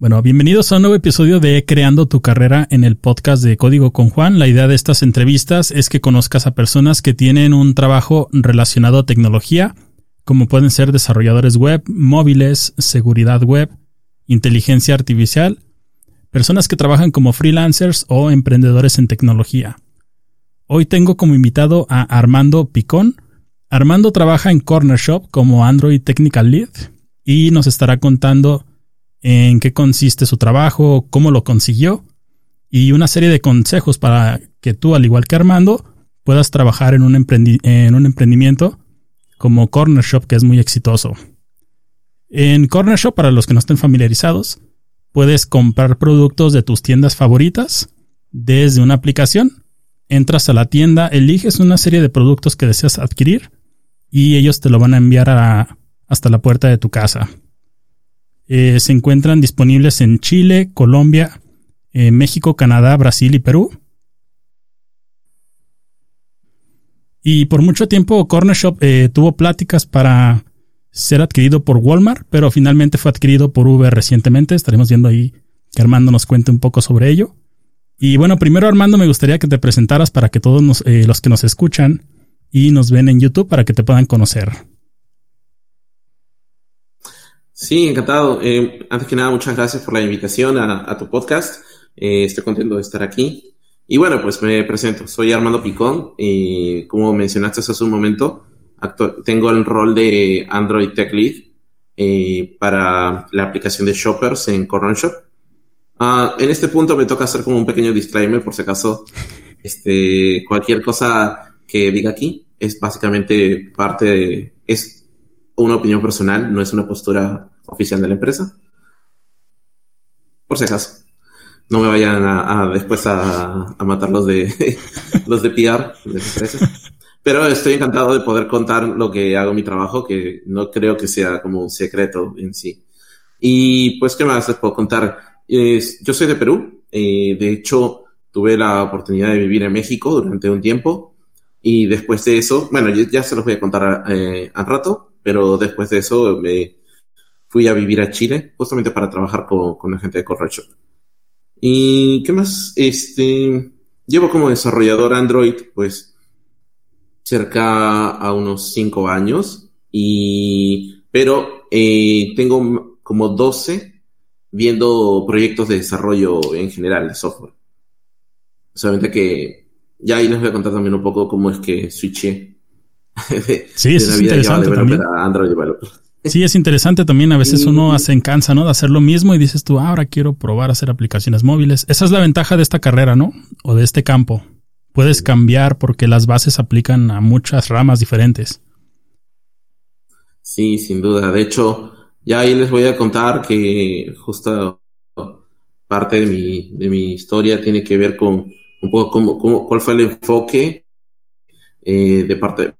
Bueno, bienvenidos a un nuevo episodio de Creando tu carrera en el podcast de Código con Juan. La idea de estas entrevistas es que conozcas a personas que tienen un trabajo relacionado a tecnología, como pueden ser desarrolladores web, móviles, seguridad web, inteligencia artificial, personas que trabajan como freelancers o emprendedores en tecnología. Hoy tengo como invitado a Armando Picón. Armando trabaja en Corner Shop como Android Technical Lead y nos estará contando en qué consiste su trabajo, cómo lo consiguió y una serie de consejos para que tú, al igual que Armando, puedas trabajar en un, en un emprendimiento como Corner Shop, que es muy exitoso. En Corner Shop, para los que no estén familiarizados, puedes comprar productos de tus tiendas favoritas desde una aplicación. Entras a la tienda, eliges una serie de productos que deseas adquirir y ellos te lo van a enviar hasta la puerta de tu casa. Eh, se encuentran disponibles en Chile, Colombia, eh, México, Canadá, Brasil y Perú. Y por mucho tiempo Corner Shop eh, tuvo pláticas para ser adquirido por Walmart, pero finalmente fue adquirido por Uber recientemente. Estaremos viendo ahí que Armando nos cuente un poco sobre ello. Y bueno, primero Armando me gustaría que te presentaras para que todos los que nos escuchan y nos ven en YouTube para que te puedan conocer. Sí, encantado. Eh, antes que nada, muchas gracias por la invitación a, tu podcast. Eh, estoy contento de estar aquí. Y bueno, pues me presento. Soy Armando Picón. Y como mencionaste hace un momento, tengo el rol de Android Tech Lead eh, para la aplicación de Shoppers en Corner Shop. Ah, en este punto me toca hacer como un pequeño disclaimer, por si acaso, este, cualquier cosa que diga aquí es básicamente parte de, es una opinión personal, no es una postura oficial de la empresa. Por si acaso. No me vayan a, después a, matar los de los de PR de Pero estoy encantado de poder contar lo que hago mi trabajo, que no creo que sea como un secreto en sí. Y pues, ¿qué más les puedo contar? yo soy de Perú. Eh, de hecho, tuve la oportunidad de vivir en México durante un tiempo. Y después de eso, bueno, ya, se los voy a contar eh, al rato pero después de eso me fui a vivir a Chile justamente para trabajar con, con la gente de Correcho. ¿Y qué más? Este, llevo como desarrollador Android, pues, cerca a unos 5 años, y, pero eh, tengo como 12 viendo proyectos de desarrollo en general de software. Solamente que ya ahí les voy a contar también un poco cómo es que switché sí, es interesante también. Sí, es interesante también. A veces uno se encansa, ¿no? De hacer lo mismo y dices tú, ah, ahora quiero probar a hacer aplicaciones móviles. Esa es la ventaja de esta carrera, ¿no? O de este campo. Puedes cambiar porque las bases aplican a muchas ramas diferentes. Sí, sin duda. De hecho, ya ahí les voy a contar que justo parte de mi, de mi historia tiene que ver con un poco cómo, cómo, cuál fue el enfoque eh, de parte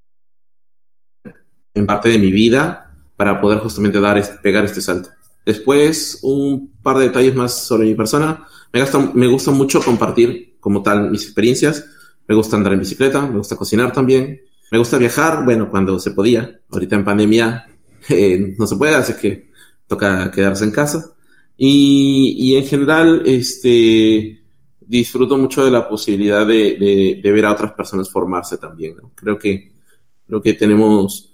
en parte de mi vida para poder justamente dar, pegar este salto. Después, un par de detalles más sobre mi persona. Me gusta, me gusta mucho compartir como tal mis experiencias. Me gusta andar en bicicleta, me gusta cocinar también. Me gusta viajar, bueno, cuando se podía. Ahorita en pandemia eh, no se puede, así que toca quedarse en casa. Y, y en general, este, disfruto mucho de la posibilidad de, ver a otras personas formarse también. Creo que, creo que tenemos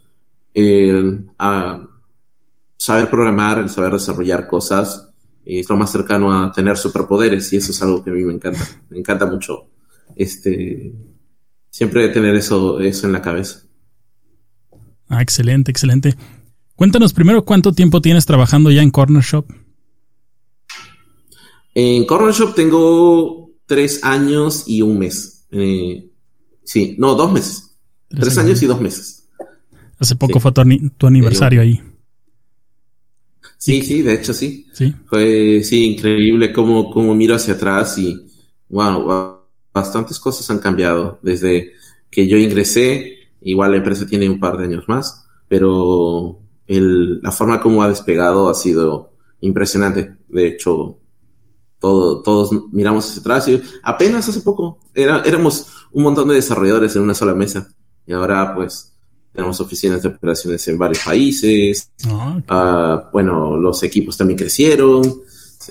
el saber programar, el saber desarrollar cosas, es lo más cercano a tener superpoderes y eso es algo que a mí me encanta. Me encanta mucho este siempre tener eso, eso en la cabeza. Ah, excelente, excelente. Cuéntanos primero cuánto tiempo tienes trabajando ya en Corner Shop. En Corner Shop tengo tres años y un mes. Eh, sí, no, dos meses. tres años y dos meses. Hace poco fue tu, aniversario ahí. Sí, sí, de hecho sí. Sí. Fue, sí, increíble cómo, cómo miro hacia atrás y, wow, bastantes cosas han cambiado desde que yo ingresé. Igual la empresa tiene un par de años más, pero el, la forma como ha despegado ha sido impresionante. De hecho, todo, todos miramos hacia atrás y apenas hace poco era, éramos un montón de desarrolladores en una sola mesa. Y ahora, pues, tenemos oficinas de operaciones en varios países. Ah, ah, bueno, los equipos también crecieron.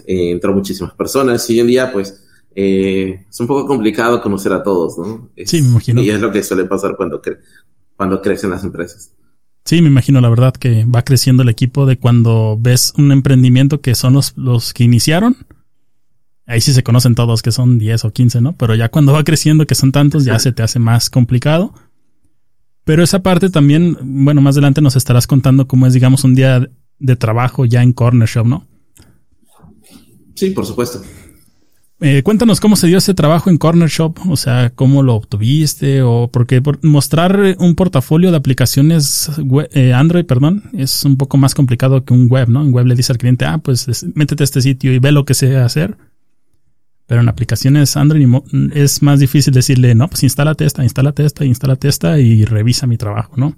eh, entró muchísimas personas y hoy en día pues eh, es un poco complicado conocer a todos, ¿no? sí, me imagino. Y es lo que suele pasar cuando, cuando crecen las empresas. Sí, me imagino la verdad que va creciendo el equipo de cuando ves un emprendimiento que son los, los que iniciaron. Ahí sí se conocen todos que son 10 o 15, ¿no? Pero ya cuando va creciendo que son tantos ya se te hace más complicado. Pero esa parte también, bueno, más adelante nos estarás contando cómo es, digamos, un día de trabajo ya en Corner Shop, ¿no? Sí, por supuesto. Eh, cuéntanos cómo se dio ese trabajo en Corner Shop, o sea, cómo lo obtuviste, o porque mostrar un portafolio de aplicaciones eh, Android, perdón, es un poco más complicado que un web, ¿no? En web le dice al cliente, ah, pues métete a este sitio y ve lo que sé hacer. Pero en aplicaciones Android es más difícil decirle, no, pues instálate esta, instálate esta, instálate esta y revisa mi trabajo, ¿no?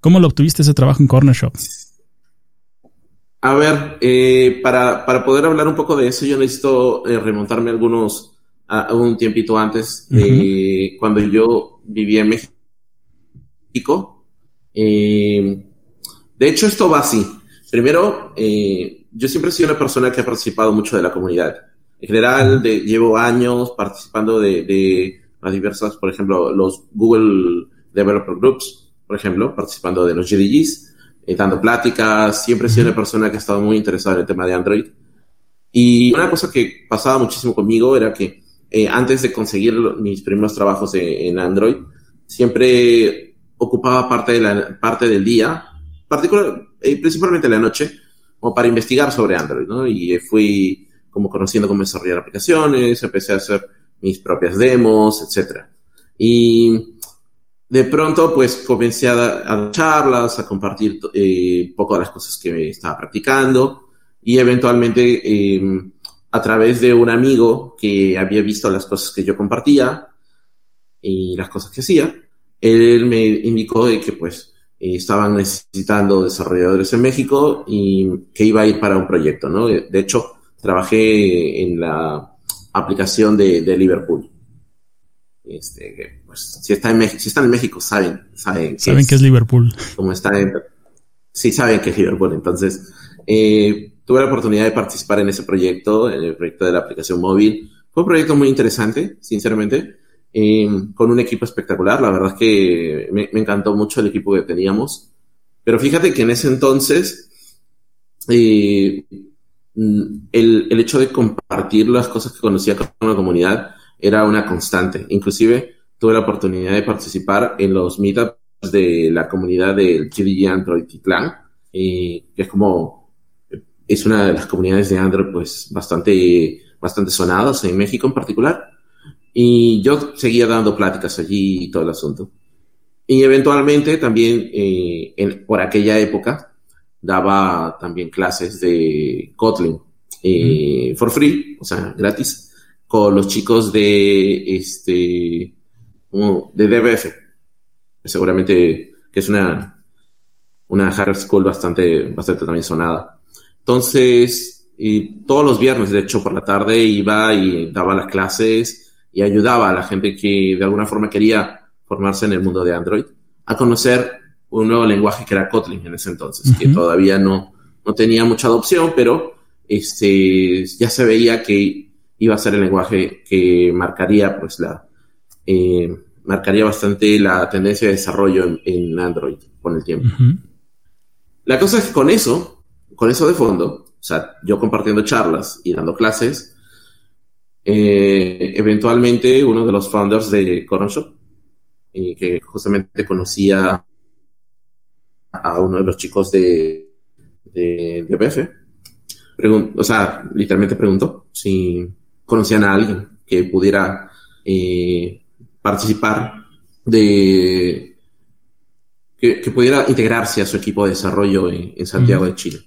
¿Cómo lo obtuviste ese trabajo en Corner Shop? A ver, eh, para, para, poder hablar un poco de eso, yo necesito eh, remontarme algunos, a, un tiempito antes, de cuando yo vivía en México. Eh, de hecho, esto va así. Primero, yo siempre he sido una persona que ha participado mucho de la comunidad. En general, de, llevo años participando de, de las diversas, por ejemplo, los Google Developer Groups, por ejemplo, participando de los GDGs eh, dando pláticas, siempre he sido una persona que ha estado muy interesada en el tema de Android. Y una cosa que pasaba muchísimo conmigo era que eh, antes de conseguir mis primeros trabajos en Android, siempre ocupaba parte, de la, parte del día, particular, eh, principalmente la noche, como para investigar sobre Android, ¿no? Y fui como conociendo cómo desarrollar aplicaciones, empecé a hacer mis propias demos, etc. Y de pronto, pues comencé a, dar charlas, a compartir eh, un poco de las cosas que estaba practicando y eventualmente em, a través de un amigo que había visto las cosas que yo compartía y las cosas que hacía, él me indicó de que pues estaban necesitando desarrolladores en México y que iba a ir para un proyecto, ¿no? De hecho, trabajé en la aplicación de, de Liverpool. Este, pues, si, está en si están en México, saben, saben, saben que es Liverpool. Como está en, sí, saben que es Liverpool. Entonces, eh, tuve la oportunidad de participar en ese proyecto, en el proyecto de la aplicación móvil. Fue un proyecto muy interesante, sinceramente, eh, con un equipo espectacular. La verdad es que me, encantó mucho el equipo que teníamos. Pero fíjate que en ese entonces, eh, el, el hecho de compartir las cosas que conocía con la comunidad era una constante. Inclusive tuve la oportunidad de participar en los meetups de la comunidad del GDG Android Titlán, que es como, es una de las comunidades de Android pues bastante, bastante sonadas en México en particular. Y yo seguía dando pláticas allí y todo el asunto. Y eventualmente también eh, en, por aquella época daba también clases de Kotlin eh, for free, o sea, gratis con los chicos de este de DBF. Seguramente que es una, una hard school bastante, bastante también sonada. Entonces, y todos los viernes, de hecho, por la tarde iba y daba las clases y ayudaba a la gente que de alguna forma quería formarse en el mundo de Android a conocer un nuevo lenguaje que era Kotlin en ese entonces, que todavía no, no tenía mucha adopción, pero este, ya se veía que iba a ser el lenguaje que marcaría, pues, la, eh, marcaría bastante la tendencia de desarrollo en, Android con el tiempo. La cosa es que con eso, con eso de fondo, o sea, yo compartiendo charlas y dando clases, eh, eventualmente uno de los founders de Shop, y que justamente conocía a uno de los chicos de, de, de BF, o sea, literalmente preguntó si conocían a alguien que pudiera eh, participar de que, pudiera integrarse a su equipo de desarrollo en, Santiago de Chile.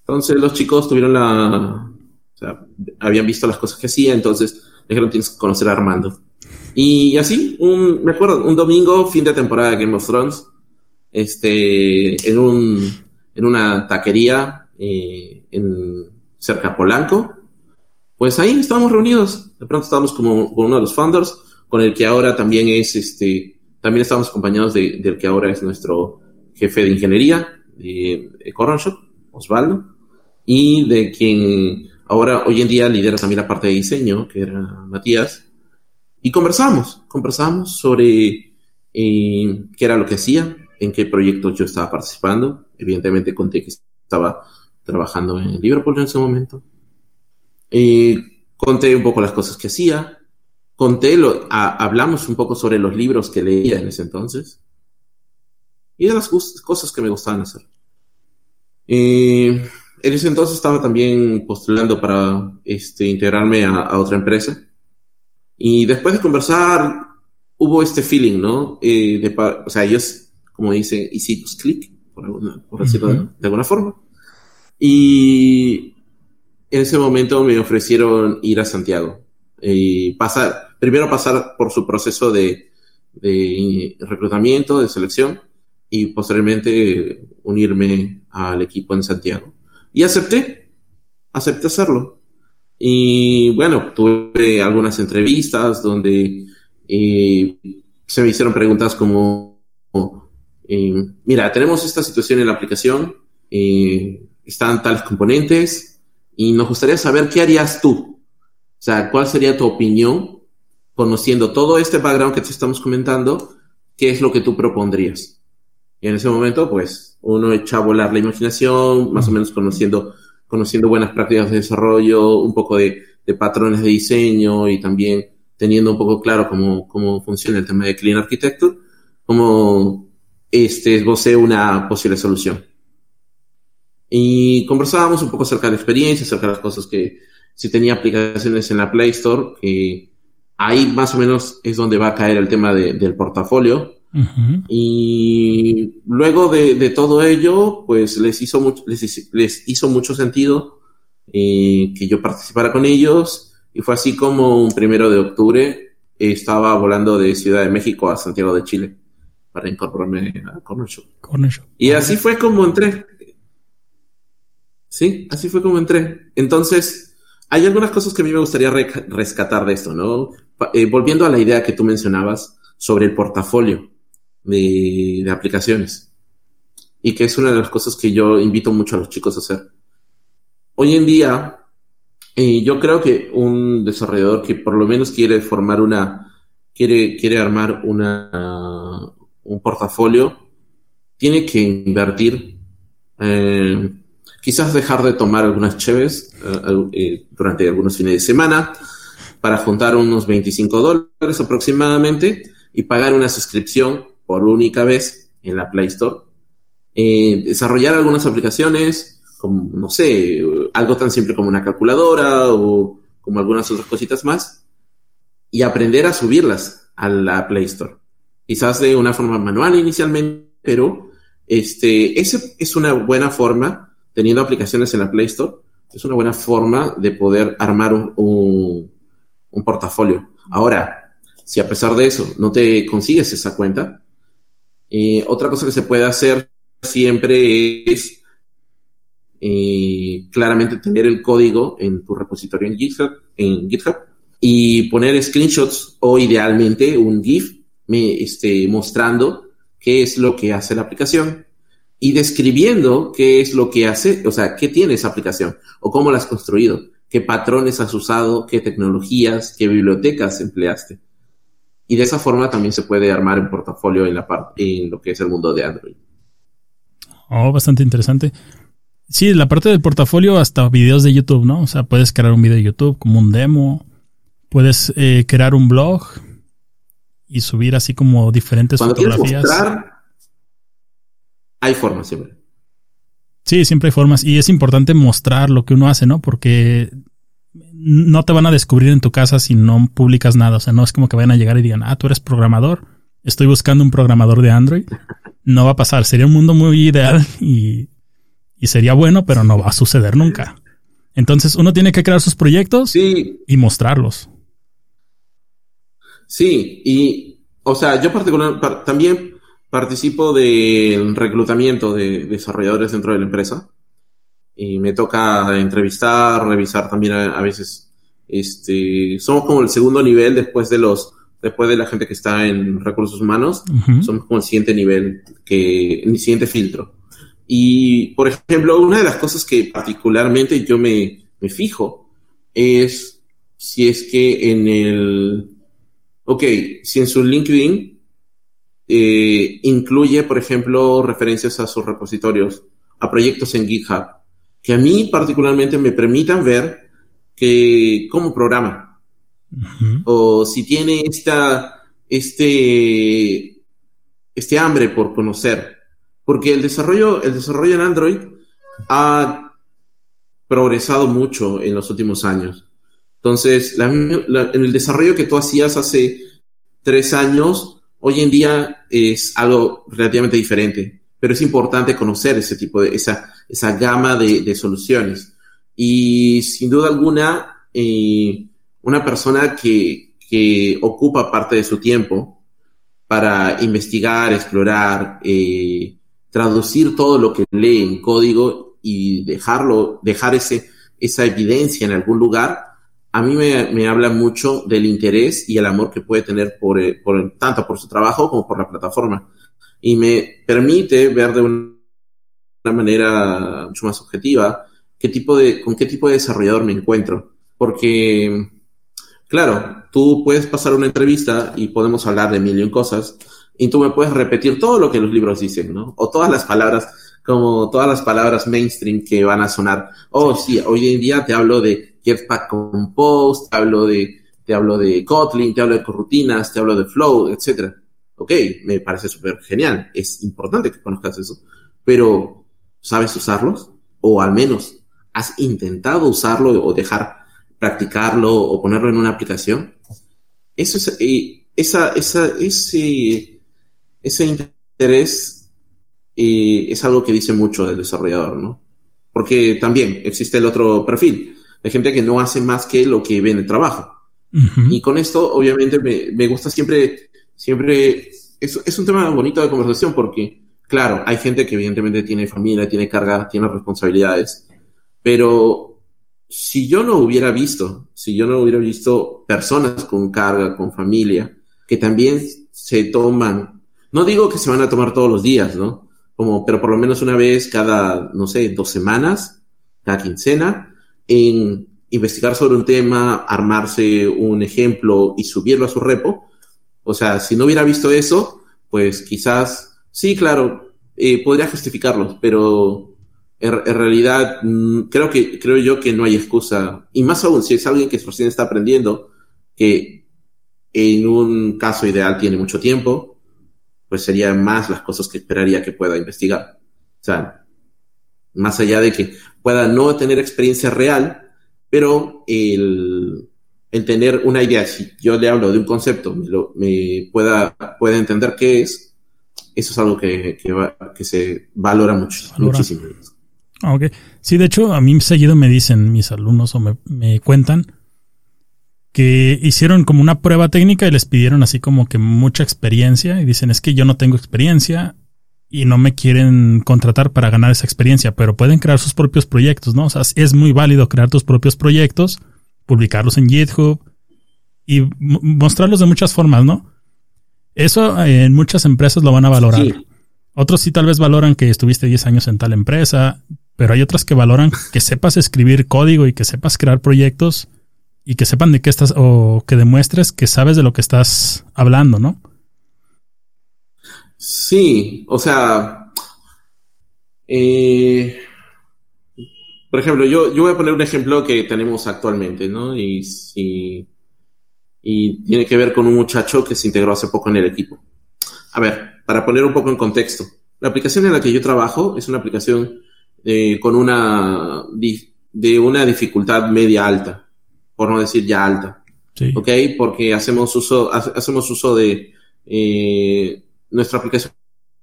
Entonces los chicos tuvieron la, o sea, habían visto las cosas que hacía, entonces dijeron tienes que conocer a Armando. Y así, un, me acuerdo, un domingo, fin de temporada de Game of Thrones, este, en un, en una taquería eh, en cerca Polanco, pues ahí estábamos reunidos. De pronto estábamos como con uno de los founders, con el que ahora también es, este, también estamos acompañados de, del que ahora es nuestro jefe de ingeniería de, de Shop, Osvaldo, y de quien ahora hoy en día lidera también la parte de diseño, que era Matías, y conversamos, conversamos sobre eh, qué era lo que hacía, en qué proyectos yo estaba participando. Evidentemente conté que estaba trabajando en Liverpool en ese momento. Eh, conté un poco las cosas que hacía. Conté, lo, hablamos un poco sobre los libros que leía en ese entonces. Y de las cosas que me gustaban hacer. Eh, en ese entonces estaba también postulando para este, integrarme a, otra empresa. Y después de conversar, hubo este feeling, ¿no? Eh, de, o sea, ellos, como dicen, hicimos clic, por, por decirlo de, alguna forma. Y en ese momento me ofrecieron ir a Santiago y pasar, primero pasar por su proceso de, de reclutamiento, de selección y posteriormente unirme al equipo en Santiago. Y acepté, acepté hacerlo. Y bueno, tuve algunas entrevistas donde eh, se me hicieron preguntas como, eh, mira, tenemos esta situación en la aplicación, eh, están tales componentes y nos gustaría saber qué harías tú. O sea, cuál sería tu opinión, conociendo todo este background que te estamos comentando, qué es lo que tú propondrías. Y en ese momento, pues, uno echa a volar la imaginación, más o menos conociendo, conociendo buenas prácticas de desarrollo, un poco de, patrones de diseño y también teniendo un poco claro cómo, cómo funciona el tema de Clean Architecture, como este, esbocé una posible solución. Y conversábamos un poco acerca de la experiencia, acerca de las cosas que, si tenía aplicaciones en la Play Store, que ahí más o menos es donde va a caer el tema del portafolio, y luego de, todo ello, pues les hizo, mucho, les, hizo mucho sentido eh, que yo participara con ellos. Y fue así como un primero de octubre estaba volando de Ciudad de México a Santiago de Chile para incorporarme a Corner Show. Y así fue como entré. Sí, así fue como entré. Entonces, hay algunas cosas que a mí me gustaría rescatar de esto, ¿no? Eh, volviendo a la idea que tú mencionabas sobre el portafolio de, aplicaciones. Y que es una de las cosas que yo invito mucho a los chicos a hacer. Hoy en día, eh, yo creo que un desarrollador que por lo menos quiere formar una, quiere, quiere armar una, un portafolio, tiene que invertir, eh, quizás dejar de tomar algunas cheves eh, durante algunos fines de semana para juntar unos 25 dólares aproximadamente y pagar una suscripción por única vez en la Play Store, eh, desarrollar algunas aplicaciones, como, no sé, algo tan simple como una calculadora o como algunas otras cositas más, y aprender a subirlas a la Play Store. Quizás de una forma manual inicialmente, pero este, es una buena forma, teniendo aplicaciones en la Play Store, es una buena forma de poder armar un, un portafolio. Ahora, si a pesar de eso no te consigues esa cuenta, eh, otra cosa que se puede hacer siempre es eh, claramente tener el código en tu repositorio en GitHub, en GitHub y poner screenshots o idealmente un GIF me, este, mostrando qué es lo que hace la aplicación y describiendo qué es lo que hace, o sea, qué tiene esa aplicación o cómo la has construido, qué patrones has usado, qué tecnologías, qué bibliotecas empleaste. Y de esa forma también se puede armar un portafolio en, la parte, en lo que es el mundo de Android. Oh, bastante interesante. Sí, la parte del portafolio hasta videos de YouTube, ¿no? O sea, puedes crear un video de YouTube como un demo, puedes eh, crear un blog y subir así como diferentes Cuando fotografías. Mostrar, hay formas siempre. Sí, siempre hay formas y es importante mostrar lo que uno hace, ¿no? Porque no te van a descubrir en tu casa si no publicas nada. O sea, no es como que vayan a llegar y digan, ah, tú eres programador. Estoy buscando un programador de Android. No va a pasar. Sería un mundo muy ideal y, sería bueno, pero no va a suceder nunca. Entonces uno tiene que crear sus proyectos y mostrarlos. Sí, y o sea, yo particular, también participo del reclutamiento de desarrolladores dentro de la empresa y me toca entrevistar, revisar también a, veces. Este, somos como el segundo nivel después de los, después de la gente que está en recursos humanos, somos como el siguiente nivel, que, el siguiente filtro. Y, por ejemplo, una de las cosas que particularmente yo me, me fijo es si es que en el, ok, si en su LinkedIn eh, incluye, por ejemplo, referencias a sus repositorios, a proyectos en GitHub, que a mí particularmente me permitan ver que cómo programa. O si tiene esta, este, este hambre por conocer. Porque el desarrollo, el desarrollo en Android ha progresado mucho en los últimos años. Entonces, en el desarrollo que tú hacías hace tres años, hoy en día es algo relativamente diferente, pero es importante conocer ese tipo de, esa, esa gama de, soluciones. Y sin duda alguna, eh, una persona que, que, ocupa parte de su tiempo para investigar, explorar, eh, traducir todo lo que lee en código y dejarlo, dejar ese, esa evidencia en algún lugar, a mí me, habla mucho del interés y el amor que puede tener por, eh, por, tanto por su trabajo como por la plataforma. Y me permite ver de una manera mucho más objetiva qué tipo de, con qué tipo de desarrollador me encuentro. Porque, claro, tú puedes pasar una entrevista y podemos hablar de mil y un cosas, y tú me puedes repetir todo lo que los libros dicen, ¿no? O todas las palabras, como todas las palabras mainstream que van a sonar. Oh, sí, hoy en día te hablo de Jetpack Compose, te hablo de, te hablo de Kotlin, te hablo de corrutinas, te hablo de Flow, etc. Ok, me parece súper genial. Es importante que conozcas eso. Pero, ¿sabes usarlos? O al menos, ¿has intentado usarlo o dejar practicarlo o ponerlo en una aplicación? Eso es, esa, esa, ese, ese interés eh, es algo que dice mucho del desarrollador, ¿no? Porque también existe el otro perfil hay gente que no hace más que lo que ve en el trabajo. Y con esto, obviamente, me, me gusta siempre, siempre, es, es, un tema bonito de conversación porque, claro, hay gente que evidentemente tiene familia, tiene carga, tiene responsabilidades, pero si yo no hubiera visto, si yo no hubiera visto personas con carga, con familia, que también se toman, no digo que se van a tomar todos los días, ¿no? Como, pero por lo menos una vez cada, no sé, dos semanas, cada quincena, en investigar sobre un tema, armarse un ejemplo y subirlo a su repo. O sea, si no hubiera visto eso, pues quizás, sí, claro, eh, podría justificarlo, pero en, realidad mm, creo que creo yo que no hay excusa. Y más aún, si es alguien que recién está aprendiendo, que en un caso ideal tiene mucho tiempo, pues serían más las cosas que esperaría que pueda investigar. O sea, más allá de que pueda no tener experiencia real, pero el, tener una idea, si yo le hablo de un concepto, me, pueda, pueda entender qué es, eso es algo que, que, se valora mucho, muchísimo. Ah, ok. Sí, de hecho, a mí seguido me dicen mis alumnos o me, me cuentan que hicieron como una prueba técnica y les pidieron así como que mucha experiencia y dicen es que yo no tengo experiencia y no me quieren contratar para ganar esa experiencia, pero pueden crear sus propios proyectos, ¿no? O sea, es muy válido crear tus propios proyectos, publicarlos en GitHub y mostrarlos de muchas formas, ¿no? Eso eh, en muchas empresas lo van a valorar. Otros sí tal vez valoran que estuviste 10 años en tal empresa, pero hay otras que valoran que sepas escribir código y que sepas crear proyectos y que sepan de qué estás o que demuestres que sabes de lo que estás hablando, ¿no? Sí, o sea, eh, por ejemplo, yo, yo voy a poner un ejemplo que tenemos actualmente, ¿no? Y, y tiene que ver con un muchacho que se integró hace poco en el equipo. A ver, para poner un poco en contexto, la aplicación en la que yo trabajo es una aplicación eh, con una de una dificultad media alta, por no decir ya alta. Sí. ¿Ok? Porque hacemos uso, hacemos uso de eh, nuestra aplicación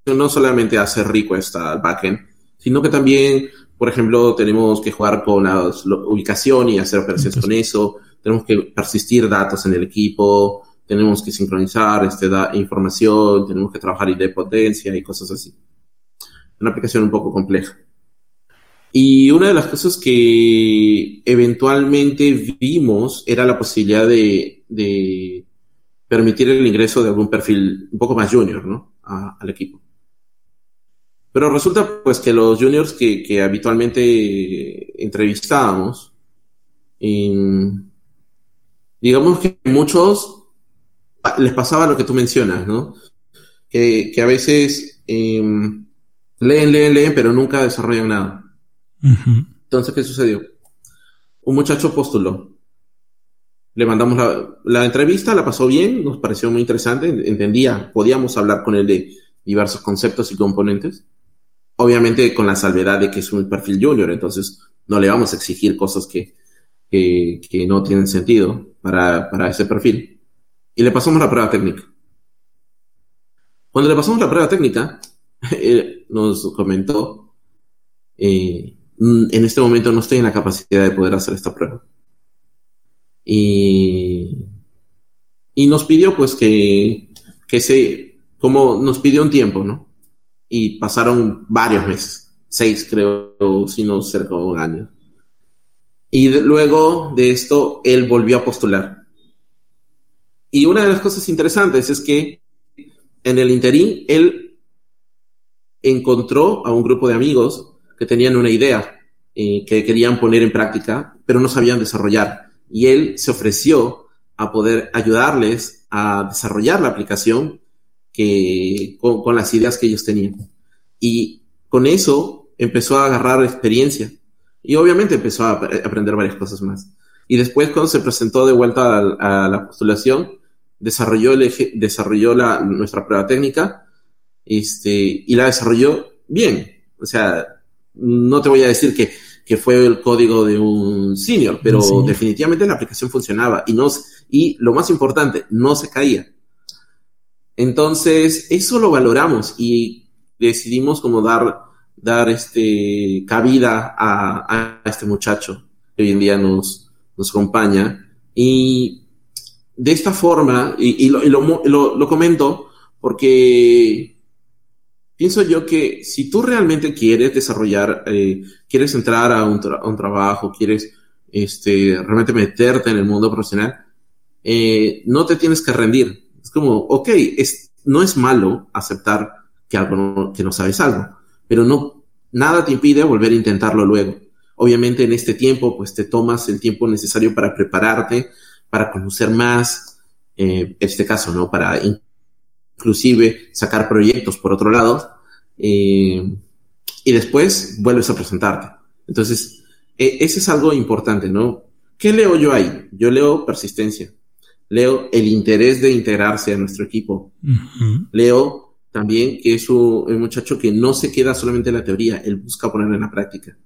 no solamente hace request al backend, sino que también, por ejemplo, tenemos que jugar con la ubicación y hacer operaciones con eso, tenemos que persistir datos en el equipo, tenemos que sincronizar este información, tenemos que trabajar potencia y cosas así. Una aplicación un poco compleja. Y una de las cosas que eventualmente vimos era la posibilidad de, de permitir el ingreso de algún perfil un poco más junior, ¿no? al equipo. Pero resulta pues que los juniors que, habitualmente entrevistábamos digamos que muchos les pasaba lo que tú mencionas, ¿no? Que, a veces em, leen, leen, leen, pero nunca desarrollan nada. Entonces, ¿qué sucedió? Un muchacho postuló. Le mandamos la, entrevista, la pasó bien, nos pareció muy interesante, entendía, podíamos hablar con él de diversos conceptos y componentes. Obviamente con la salvedad de que es un perfil junior, entonces no le vamos a exigir cosas que, que, no tienen sentido para, para ese perfil. Y le pasamos la prueba técnica. Cuando le pasamos la prueba técnica, él nos comentó, eh, en este momento no estoy en la capacidad de poder hacer esta prueba. Y, y nos pidió pues que, que se, como nos pidió un tiempo, ¿no? Y pasaron varios meses, seis creo, si no cerca de un año. Y luego de esto, él volvió a postular. Y una de las cosas interesantes es que en el interín, él encontró a un grupo de amigos que tenían una idea eh, que querían poner en práctica, pero no sabían desarrollar y él se ofreció a poder ayudarles a desarrollar la aplicación que, con, las ideas que ellos tenían. Y con eso empezó a agarrar experiencia y obviamente empezó a aprender varias cosas más. Y después cuando se presentó de vuelta a, la postulación, desarrolló, desarrolló la, nuestra prueba técnica este, y la desarrolló bien. O sea, no te voy a decir que que fue el código de un senior, pero definitivamente la aplicación funcionaba y, no, y lo más importante, no se caía. Entonces, eso lo valoramos y decidimos como dar, dar este, cabida a, este muchacho que hoy en día nos, nos acompaña. Y de esta forma, y, lo, lo, lo comento porque pienso yo que si tú realmente quieres desarrollar, eh, quieres entrar a un, trabajo, quieres este, realmente meterte en el mundo profesional, eh, no te tienes que rendir. Es como, ok, es, no es malo aceptar que, algo que no sabes algo, pero no, nada te impide volver a intentarlo luego. Obviamente en este tiempo, pues te tomas el tiempo necesario para prepararte, para conocer más, eh, este caso, ¿no? Para inclusive sacar proyectos por otro lado, eh, y después vuelves a presentarte. Entonces, e, ese es algo importante, ¿no? ¿Qué leo yo ahí? Yo leo persistencia, leo el interés de integrarse a nuestro equipo, leo también que es un, muchacho que no se queda solamente en la teoría, él busca ponerlo en la práctica.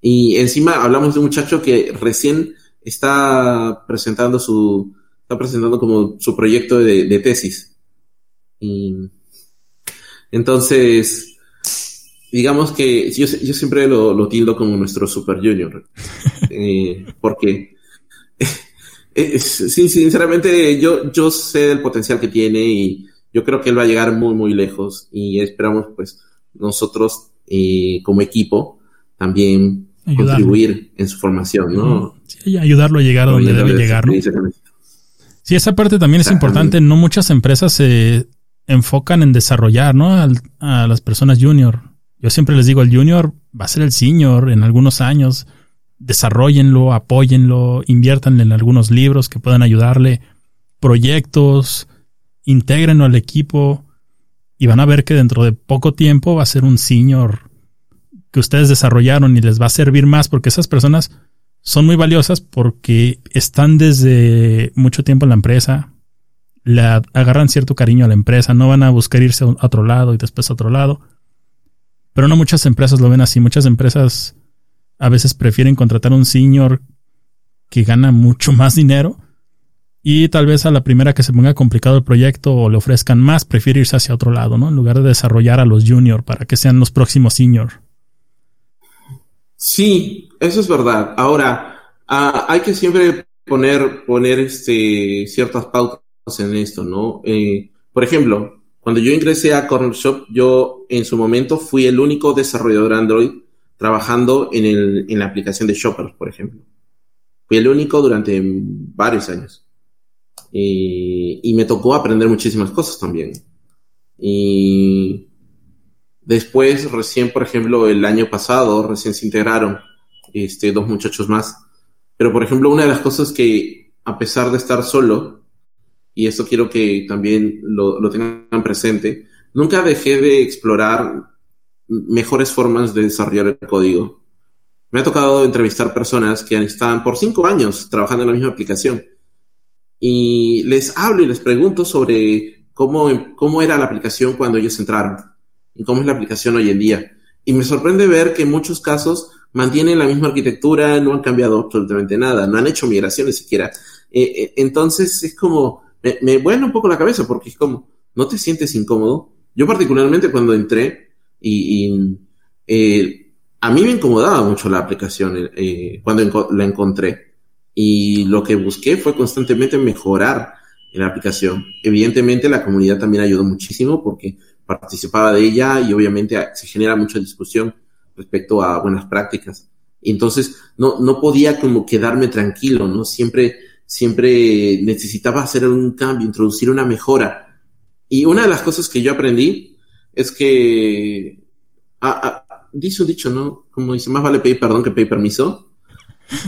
Y encima hablamos de un muchacho que recién está presentando su, está presentando como su proyecto de, de tesis. Y entonces, digamos que yo, yo siempre lo, lo, tildo como nuestro super junior. Eh, porque, eh, sí, sinceramente, yo, yo sé del potencial que tiene y yo creo que él va a llegar muy, muy lejos. Y esperamos, pues, nosotros eh, como equipo también contribuir en su formación, ¿no? Sí, ayudarlo a llegar a donde debe llegar, ¿no? Sí, esa parte también es importante. No muchas empresas se enfocan en desarrollar, ¿no? a las personas junior. Yo siempre les digo, el junior va a ser el senior en algunos años. Desarrollenlo, apóyenlo, inviértanle en algunos libros que puedan ayudarle, proyectos, intégrenlo al equipo y van a ver que dentro de poco tiempo va a ser un senior que ustedes desarrollaron y les va a servir más porque esas personas son muy valiosas porque están desde mucho tiempo en la empresa, le agarran cierto cariño a la empresa, no van a buscar irse a otro lado y después a otro lado. Pero no muchas empresas lo ven así, muchas empresas a veces prefieren contratar a un senior que gana mucho más dinero y tal vez a la primera que se ponga complicado el proyecto o le ofrezcan más, prefiere irse hacia otro lado, ¿no? En lugar de desarrollar a los junior para que sean los próximos senior. Sí, eso es verdad. Ahora, ah, hay que siempre poner, poner este, ciertas pautas en esto, ¿no? Eh, por ejemplo, cuando yo ingresé a Corner Shop, yo en su momento fui el único desarrollador Android trabajando en, el, en la aplicación de Shoppers, por ejemplo. Fui el único durante varios años. y me tocó aprender muchísimas cosas también. Y después, recién, por ejemplo, el año pasado, recién se integraron este, dos muchachos más Pero, por ejemplo, una de las cosas que, a pesar de estar solo, y esto quiero que también lo, lo tengan presente, nunca dejé de explorar mejores formas de desarrollar el código. Me ha tocado entrevistar personas que están por cinco años trabajando en la misma aplicación y les hablo y les pregunto sobre cómo, cómo era la aplicación cuando ellos entraron y cómo es la aplicación hoy en día. Y me sorprende ver que en muchos casos mantienen la misma arquitectura, no han cambiado absolutamente nada, no han hecho migraciones siquiera. Eh, eh, entonces es como, me, me un poco la cabeza porque es como, ¿no te sientes incómodo? Yo particularmente cuando entré y, eh, a mí me incomodaba mucho la aplicación cuando la encontré y lo que busqué fue constantemente mejorar en la aplicación. Evidentemente la comunidad también ayudó muchísimo porque participaba de ella y obviamente se genera mucha discusión respecto a buenas prácticas. Entonces no, no podía como quedarme tranquilo, ¿no? Siempre, siempre necesitaba hacer un cambio, introducir una mejora. Y una de las cosas que yo aprendí es que, ah, ah, dice un dicho, ¿no? Como dice, más vale pedir perdón que pedir permiso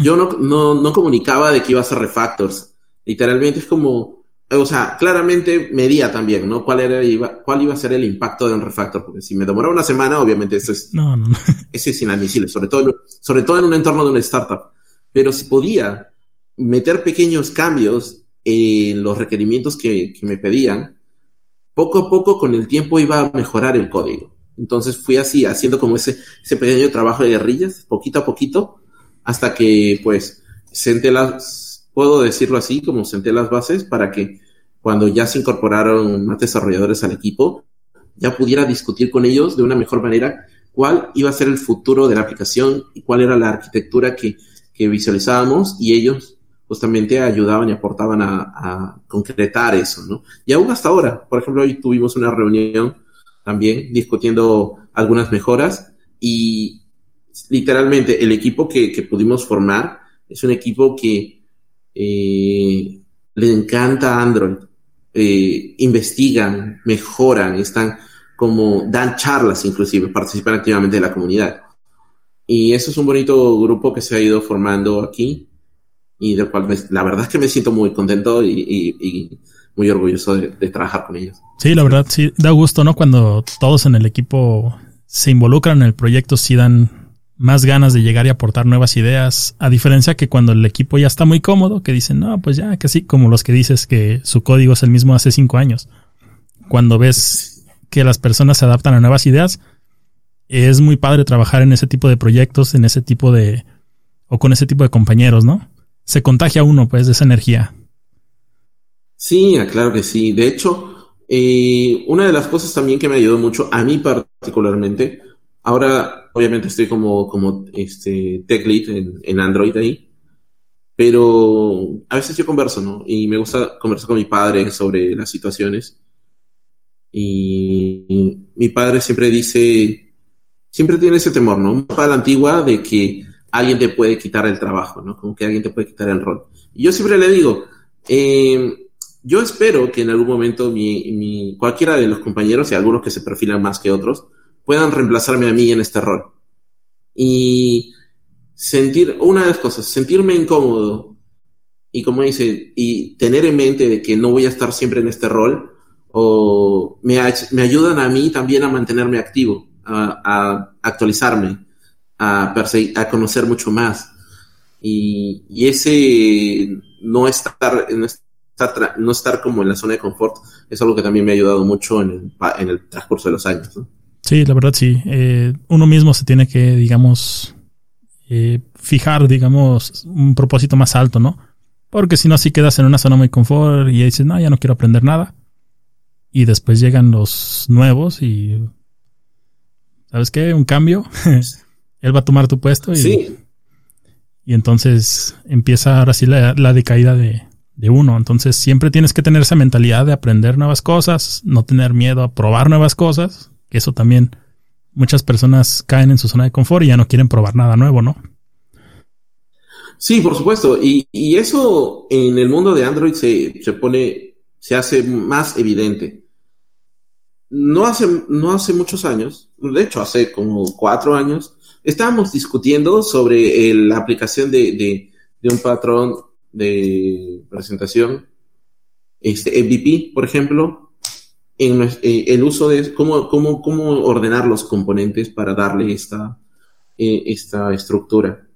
yo no, no, no comunicaba de que iba a ser refactors. Literalmente es como, o sea, claramente medía también, ¿no? ¿Cuál, era, iba, cuál iba a ser el impacto de un refactor? Porque si me demoraba una semana, obviamente eso es, no, no, Eso es inadmisible, sobre todo, sobre todo en un entorno de una startup. Pero si podía meter pequeños cambios en los requerimientos que, me pedían, poco a poco con el tiempo iba a mejorar el código. Entonces fui así, haciendo como ese, ese pequeño trabajo de guerrillas, poquito a poquito, hasta que pues senté las, puedo decirlo así, como senté las bases para que cuando ya se incorporaron más desarrolladores al equipo, ya pudiera discutir con ellos de una mejor manera cuál iba a ser el futuro de la aplicación y cuál era la arquitectura que, que visualizábamos y ellos justamente ayudaban y aportaban a, concretar eso, ¿no? Y aún hasta ahora, por ejemplo, hoy tuvimos una reunión también discutiendo algunas mejoras y literalmente el equipo que, que pudimos formar es un equipo que eh, le encanta Android, eh, investigan, mejoran, están como dan charlas inclusive, participan activamente de la comunidad. Y eso es un bonito grupo que se ha ido formando aquí y del cual la verdad es que me siento muy contento y, muy orgulloso de, trabajar con ellos. Sí, la verdad sí, da gusto, ¿no? Cuando todos en el equipo se involucran en el proyecto, sí dan más ganas de llegar y aportar nuevas ideas, a diferencia que cuando el equipo ya está muy cómodo, que dicen, no, pues ya, casi como los que dices que su código es el mismo hace cinco años. Cuando ves que las personas se adaptan a nuevas ideas, es muy padre trabajar en ese tipo de proyectos, en ese tipo de, o con ese tipo de compañeros, ¿no? Se contagia uno, pues, de esa energía. Sí, claro que sí. De hecho, eh, una de las cosas también que me ayudó mucho, a mí particularmente, Ahora, obviamente, estoy como, como este, tech lead en, en Android ahí, pero a veces yo converso, ¿no? Y me gusta conversar con mi padre sobre las situaciones. Y mi padre siempre dice, siempre tiene ese temor, ¿no? Para la antigua de que alguien te puede quitar el trabajo, ¿no? Como que alguien te puede quitar el rol. Yo siempre le digo, eh, yo espero que en algún momento mi, cualquiera de los compañeros, y algunos que se perfilan más que otros, puedan reemplazarme a mí en este rol. Y sentir, una de las cosas, sentirme incómodo y como dice, y tener en mente de que no voy a estar siempre en este rol, o me ayudan a mí también a mantenerme activo, a, actualizarme, a, a conocer mucho más. Y, y ese no estar, no estar, no estar como en la zona de confort es algo que también me ha ayudado mucho en el, en el transcurso de los años. ¿no? Sí, la verdad sí. Eh, uno mismo se tiene que, digamos, eh, fijar, digamos, un propósito más alto, ¿no? Porque si no, así quedas en una zona muy confort y dices, no, ya no quiero aprender nada. Y después llegan los nuevos y, ¿sabes qué? Un cambio. Él va a tomar tu puesto y, sí. y entonces empieza ahora sí la, la decaída de, de uno. Entonces siempre tienes que tener esa mentalidad de aprender nuevas cosas, no tener miedo a probar nuevas cosas que eso también muchas personas caen en su zona de confort y ya no quieren probar nada nuevo, ¿no? Sí, por supuesto. Y, y eso en el mundo de Android se, se, pone, se hace más evidente. No hace, no hace muchos años, de hecho hace como cuatro años, estábamos discutiendo sobre la aplicación de, un patrón de presentación, este MVP, por ejemplo, en eh, el uso de cómo, ordenar los componentes para darle esta, eh, esta estructura.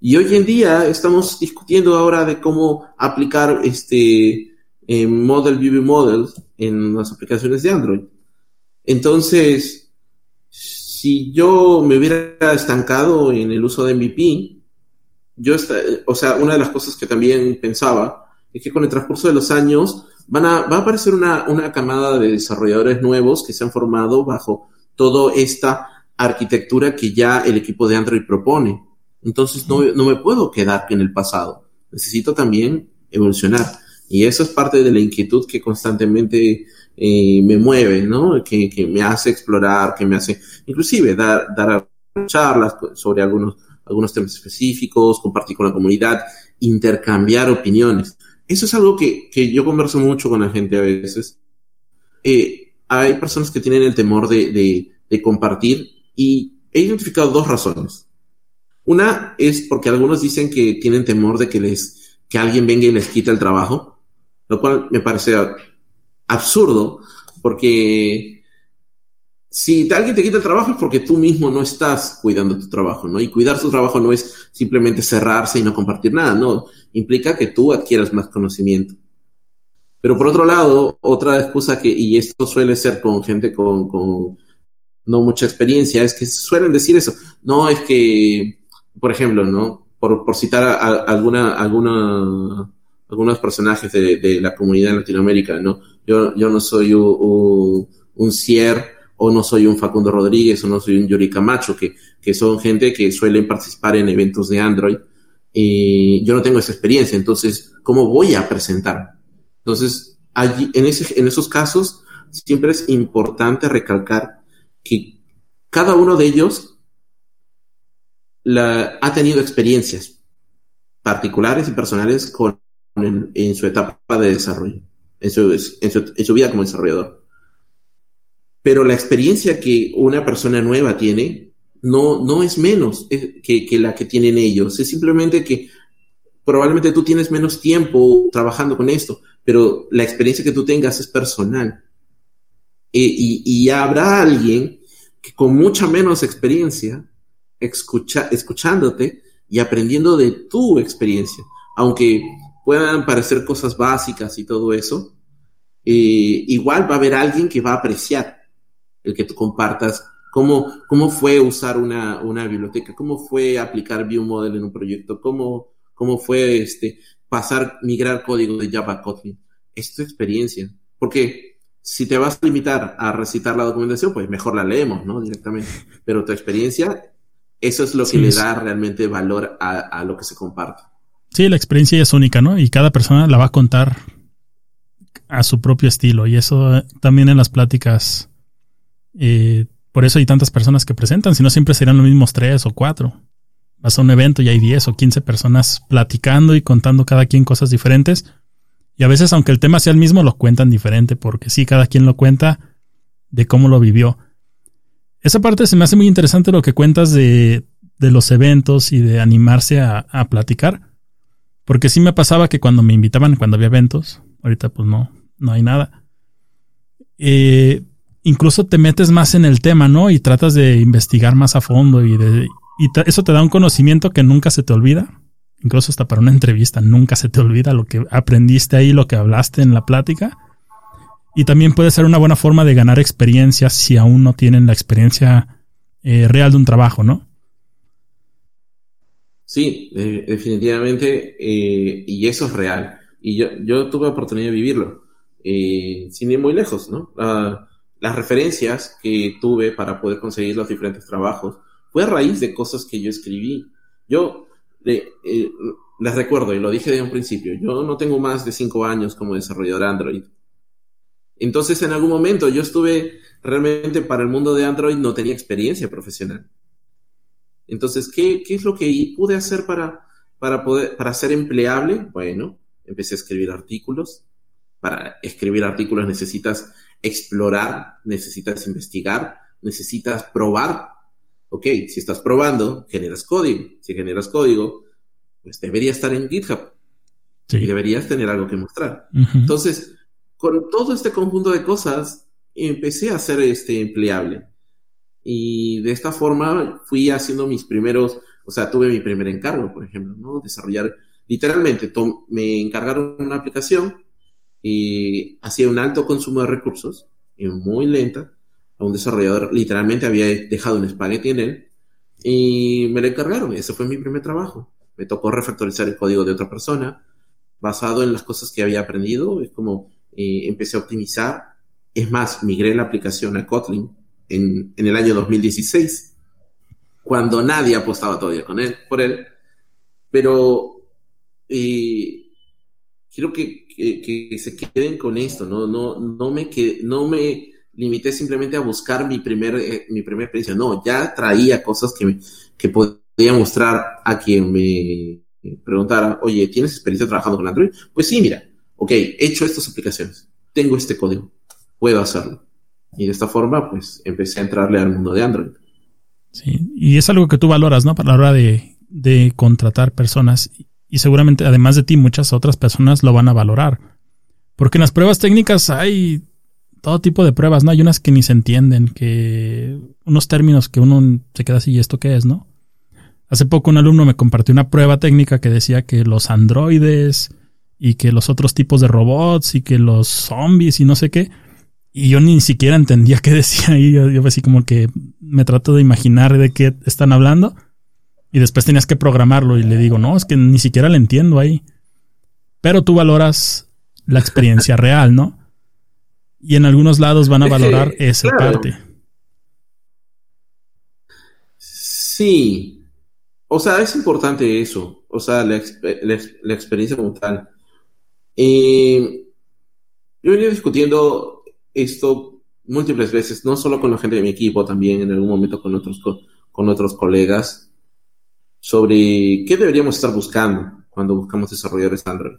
Y hoy en día estamos discutiendo ahora de cómo aplicar este eh, Model View Model en las aplicaciones de Android. Entonces, si yo me hubiera estancado en el uso de MVP, yo, o sea, una de las cosas que también pensaba es que con el transcurso de los años van a, va a aparecer una, una camada de desarrolladores nuevos que se han formado bajo toda esta arquitectura que ya el equipo de Android propone. Entonces no, no me puedo quedar en el pasado. Necesito también evolucionar. Y eso es parte de la inquietud que constantemente eh, me mueve, ¿no? Que, que, me hace explorar, que me hace inclusive dar, dar charlas sobre algunos, algunos temas específicos, compartir con la comunidad, intercambiar opiniones. Eso es algo que, que yo converso mucho con la gente a veces. Eh, hay personas que tienen el temor de, de, de compartir y he identificado dos razones. Una es porque algunos dicen que tienen temor de que les, que alguien venga y les quite el trabajo, lo cual me parece absurdo, porque si alguien te quita el trabajo es porque tú mismo no estás cuidando tu trabajo, ¿no? Y cuidar tu trabajo no es simplemente cerrarse y no compartir nada, no. Implica que tú adquieras más conocimiento. Pero por otro lado, otra excusa que, y esto suele ser con gente con, no mucha experiencia, es que suelen decir eso. No, es que, por ejemplo, ¿no? Por, por citar a, a alguna, alguna, algunos personajes de, de, la comunidad en Latinoamérica, ¿no? Yo, yo no soy un, un, un Cier o no soy un Facundo Rodríguez o no soy un Yuri Camacho, que, que son gente que suelen participar en eventos de Android. Y yo no tengo esa experiencia, entonces, ¿cómo voy a presentar? Entonces, allí, en, ese, en esos casos, siempre es importante recalcar que cada uno de ellos la, ha tenido experiencias particulares y personales con, en, en su etapa de desarrollo, en su, en, su, en su vida como desarrollador. Pero la experiencia que una persona nueva tiene no, no es menos que, que, la que tienen ellos. Es simplemente que probablemente tú tienes menos tiempo trabajando con esto, pero la experiencia que tú tengas es personal. E, y, y, habrá alguien que con mucha menos experiencia, escucha, escuchándote y aprendiendo de tu experiencia, aunque puedan parecer cosas básicas y todo eso, eh, igual va a haber alguien que va a apreciar el que tú compartas cómo, cómo fue usar una, una biblioteca, cómo fue aplicar ViewModel en un proyecto, cómo, cómo fue este, pasar, migrar código de Java a Kotlin. Es tu experiencia. Porque si te vas a limitar a recitar la documentación, pues mejor la leemos, ¿no? Directamente. Pero tu experiencia, eso es lo que sí, le da realmente valor a, a, lo que se comparte. Sí, la experiencia es única, ¿no? Y cada persona la va a contar a su propio estilo. Y eso también en las pláticas, eh, por eso hay tantas personas que presentan, si no siempre serían los mismos tres o cuatro. Vas a un evento y hay 10 o 15 personas platicando y contando cada quien cosas diferentes y a veces, aunque el tema sea el mismo, lo cuentan diferente, porque sí, cada quien lo cuenta de cómo lo vivió. Esa parte se me hace muy interesante lo que cuentas de, de los eventos y de animarse a, a, platicar. Porque sí me pasaba que cuando me invitaban, cuando había eventos, ahorita pues no, no hay nada. Eh, incluso te metes más en el tema, ¿no? Y tratas de investigar más a fondo y, de, y eso te da un conocimiento que nunca se te olvida incluso hasta para una entrevista, nunca se te olvida lo que aprendiste ahí, lo que hablaste en la plática. Y también puede ser una buena forma de ganar experiencia si aún no tienen la experiencia eh, real de un trabajo, ¿no? Sí, definitivamente, eh, y eso es real. Y yo, yo tuve la oportunidad de vivirlo, eh, sin ir muy lejos, ¿no? Las referencias que tuve para poder conseguir los diferentes trabajos fue a raíz de cosas que yo escribí. Yo, eh, les recuerdo, y lo dije de un principio, yo no tengo más de cinco años como desarrollador Android. Entonces, en algún momento yo estuve realmente para el mundo de Android, no tenía experiencia profesional. Entonces, ¿qué, qué es lo que pude hacer para, para, poder, para ser empleable? Bueno, empecé a escribir artículos. Para escribir artículos necesitas explorar, necesitas investigar, necesitas probar Ok, si estás probando, generas código. Si generas código, pues debería estar en GitHub. Y deberías tener algo que mostrar. Entonces, con todo este conjunto de cosas, empecé a ser este empleable. Y de esta forma fui haciendo mis primeros, o sea, tuve mi primer encargo, por ejemplo, ¿no? Desarrollar, literalmente, me encargaron una aplicación y hacía un alto consumo de recursos, y muy lenta, a un desarrollador literalmente había dejado un espagueti en él, y me lo encargaron, ese fue mi primer trabajo. Me tocó refactorizar el código de otra persona, basado en las cosas que había aprendido, es como eh, empecé a optimizar. Es más, migré la aplicación a Kotlin en, en el año 2016, cuando nadie apostaba todavía con él, por él. Pero eh, quiero que, que, se queden con esto, no, no, no, me, que, no me limité simplemente a buscar mi primer, eh, mi primera experiencia, no, ya traía cosas que, que podía mostrar a quien me preguntara, oye, ¿tienes experiencia trabajando con Android? Pues sí, mira, ok, he hecho estas aplicaciones, tengo este código, puedo hacerlo. Y de esta forma, pues empecé a entrarle al mundo de Android. Sí, y es algo que tú valoras, ¿no? Para la hora de, de contratar personas. Y seguramente, además de ti, muchas otras personas lo van a valorar. Porque en las pruebas técnicas hay todo tipo de pruebas, ¿no? Hay unas que ni se entienden, que unos términos que uno se queda así, ¿y esto qué es, no? Hace poco un alumno me compartió una prueba técnica que decía que los androides y que los otros tipos de robots y que los zombies y no sé qué. Y yo ni siquiera entendía qué decía ahí. Yo, así como que me trato de imaginar de qué están hablando. Y después tenías que programarlo y le digo, no, es que ni siquiera le entiendo ahí. Pero tú valoras la experiencia real, ¿no? Y en algunos lados van a valorar esa parte. Sí. O sea, es importante eso. O sea, la, la experiencia como tal. Eh, yo venido discutiendo esto múltiples veces, no solo con la gente de mi equipo, también en algún momento con otros, con, otros colegas, sobre qué deberíamos estar buscando cuando buscamos desarrolladores Android.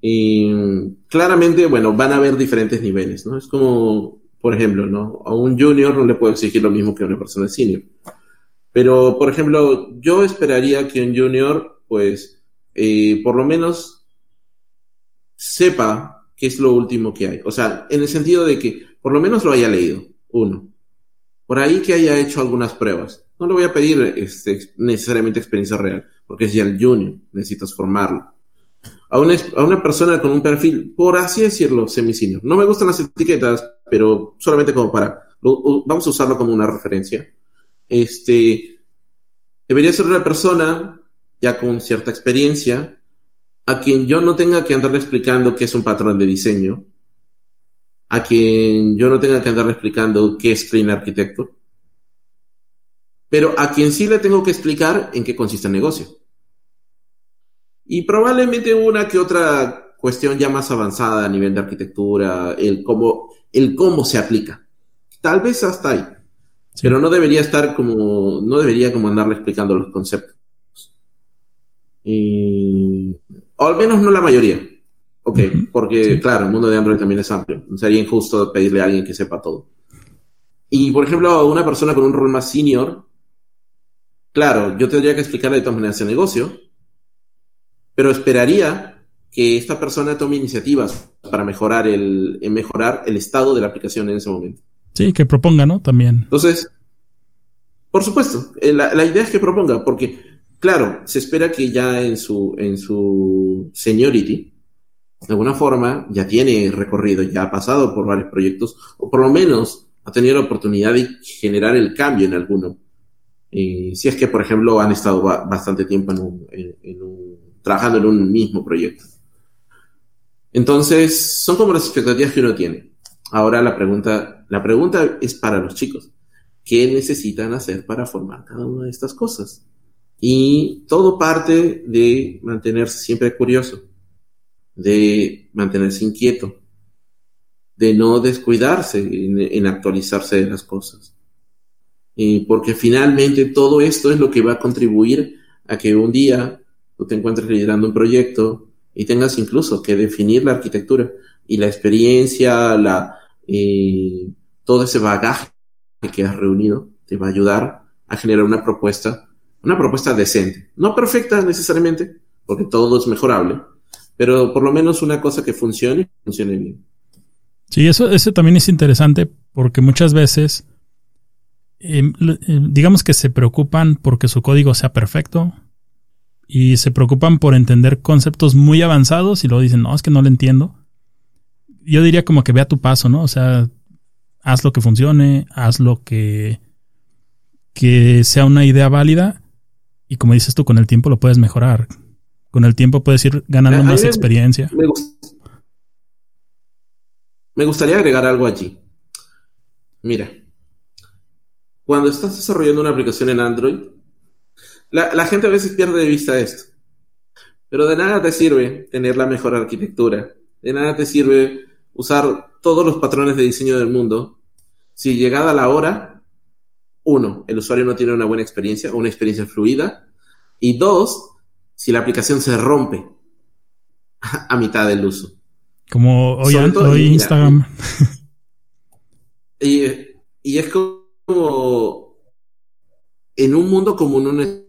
Y claramente, bueno, van a haber diferentes niveles, ¿no? Es como, por ejemplo, ¿no? A un junior no le puedo exigir lo mismo que a una persona senior. Pero, por ejemplo, yo esperaría que un junior, pues, eh, por lo menos sepa qué es lo último que hay. O sea, en el sentido de que por lo menos lo haya leído, uno. Por ahí que haya hecho algunas pruebas. No le voy a pedir este, necesariamente experiencia real, porque es ya el junior, necesitas formarlo. A una, a una persona con un perfil, por así decirlo, semi-senior. No me gustan las etiquetas, pero solamente como para, vamos a usarlo como una referencia. Este, debería ser una persona ya con cierta experiencia, a quien yo no tenga que andarle explicando qué es un patrón de diseño, a quien yo no tenga que andarle explicando qué es Clean Architecture, pero a quien sí le tengo que explicar en qué consiste el negocio. Y probablemente una que otra cuestión ya más avanzada a nivel de arquitectura, el cómo, el cómo se aplica. Tal vez hasta ahí. Pero no debería estar como, no debería como andarle explicando los conceptos. Y o al menos no la mayoría. Ok, porque claro, el mundo de Android también es amplio. Sería injusto pedirle a alguien que sepa todo. Y por ejemplo, a una persona con un rol más senior, claro, yo tendría que explicarle de todas maneras el negocio, pero esperaría que esta persona tome iniciativas para mejorar el, mejorar el estado de la aplicación en ese momento. Sí, que proponga, ¿no? También. Entonces, por supuesto, eh, la, la idea es que proponga, porque Claro, se espera que ya en su, en su seniority, de alguna forma, ya tiene recorrido, ya ha pasado por varios proyectos, o por lo menos ha tenido la oportunidad de generar el cambio en alguno. si es que, por ejemplo, han estado bastante tiempo trabajando en un mismo proyecto. Entonces, son como las expectativas que uno tiene. Ahora la pregunta, la pregunta es para los chicos. ¿Qué necesitan hacer para formar cada una de estas cosas? Y todo parte de mantenerse siempre curioso, de mantenerse inquieto, de no descuidarse en, actualizarse de las cosas. Porque finalmente todo esto es lo que va a contribuir a que un día tú te encuentres liderando un proyecto y tengas incluso que definir la arquitectura y la experiencia, la, eh, todo ese bagaje que has reunido te va a ayudar a generar una propuesta una propuesta decente. No perfecta necesariamente, porque todo es mejorable, pero por lo menos una cosa que funcione funcione bien. Sí, eso, eso también es interesante porque muchas veces, em, em, digamos que se preocupan porque su código sea perfecto y se preocupan por entender conceptos muy avanzados y luego dicen, no, es que no lo entiendo. Yo diría como que vea tu paso, ¿no? O sea, haz lo que funcione, haz lo que, que sea una idea válida y como dices tú, con el tiempo lo puedes mejorar. Con el tiempo puedes ir ganando más experiencia. Me, gustaría agregar algo allí. Mira, cuando estás desarrollando una aplicación en Android, la, la, gente a veces pierde de vista esto. Pero de nada te sirve tener la mejor arquitectura. De nada te sirve usar todos los patrones de diseño del mundo si llegada la hora, uno, el usuario no tiene una buena experiencia o una experiencia fluida. Y dos, si la aplicación se rompe a mitad del uso. Como hoy, hoy Instagram. Y, y, es como en un mundo como en un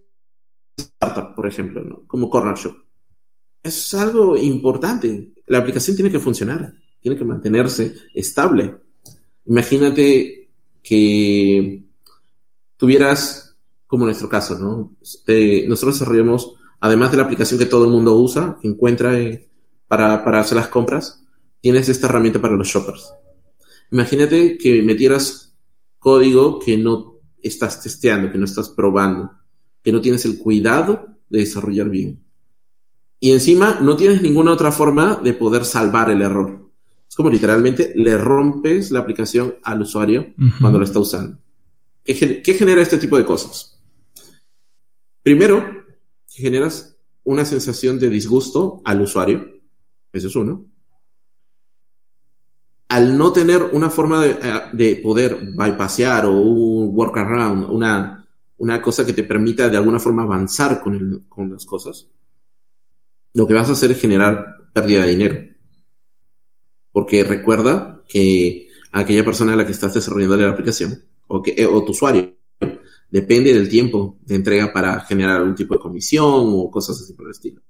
startup, por ejemplo, ¿no? como Corner Shop. es algo importante. La aplicación tiene que funcionar, tiene que mantenerse estable. Imagínate que tuvieras, como en nuestro caso, ¿no? Este, nosotros desarrollamos, además de la aplicación que todo el mundo usa, que encuentra eh, para, para hacer las compras, tienes esta herramienta para los shoppers. Imagínate que metieras código que no estás testeando, que no estás probando, que no tienes el cuidado de desarrollar bien. Y encima no tienes ninguna otra forma de poder salvar el error. Es como literalmente le rompes la aplicación al usuario cuando lo está usando. ¿Qué, ¿Qué, genera este tipo de cosas? Primero, generas una sensación de disgusto al usuario. Eso es uno. Al no tener una forma de, eh, de poder bypassear o un workaround, una, una cosa que te permita de alguna forma avanzar con, con las cosas, lo que vas a hacer es generar pérdida de dinero. Porque recuerda que aquella persona a la que estás desarrollando la aplicación o, que, eh, o tu usuario depende del tiempo de entrega para generar algún tipo de comisión o cosas así por el estilo.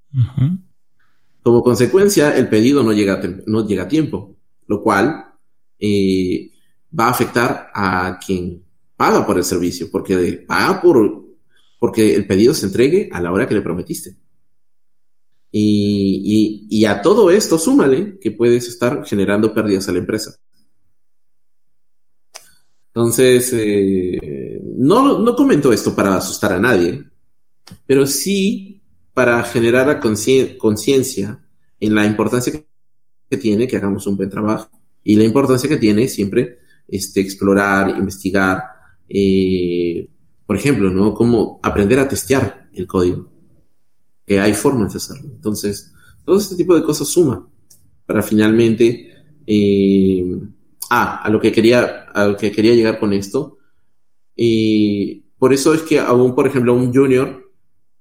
Como consecuencia, el pedido no llega, a no llega a tiempo, lo cual eh, va a afectar a quien paga por el servicio, porque paga por porque el pedido se entregue a la hora que le prometiste. Y, a todo esto súmale que puedes estar generando pérdidas a la empresa. Entonces, eh, no, no comento esto para asustar a nadie, pero sí para generar la conciencia en la importancia que tiene que hagamos un buen trabajo y la importancia que tiene siempre este, explorar, investigar, eh, por ejemplo, ¿no? Cómo aprender a testear el código que hay formas de hacerlo. Entonces, todo este tipo de cosas suma para finalmente... Eh, ah, a lo que quería, a lo que quería llegar con esto. Y por eso es que aún, por ejemplo, un junior,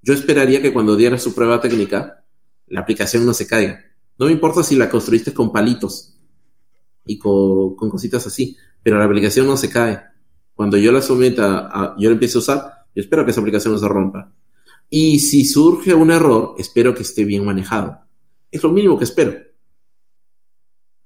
yo esperaría que cuando diera su prueba técnica, la aplicación no se caiga. No me importa si la construiste con palitos y con, con cositas así, pero la aplicación no se cae. Cuando yo la someta, a, yo la empiezo a usar, yo espero que esa aplicación no se rompa. Y si surge un error, espero que esté bien manejado. Es lo mínimo que espero.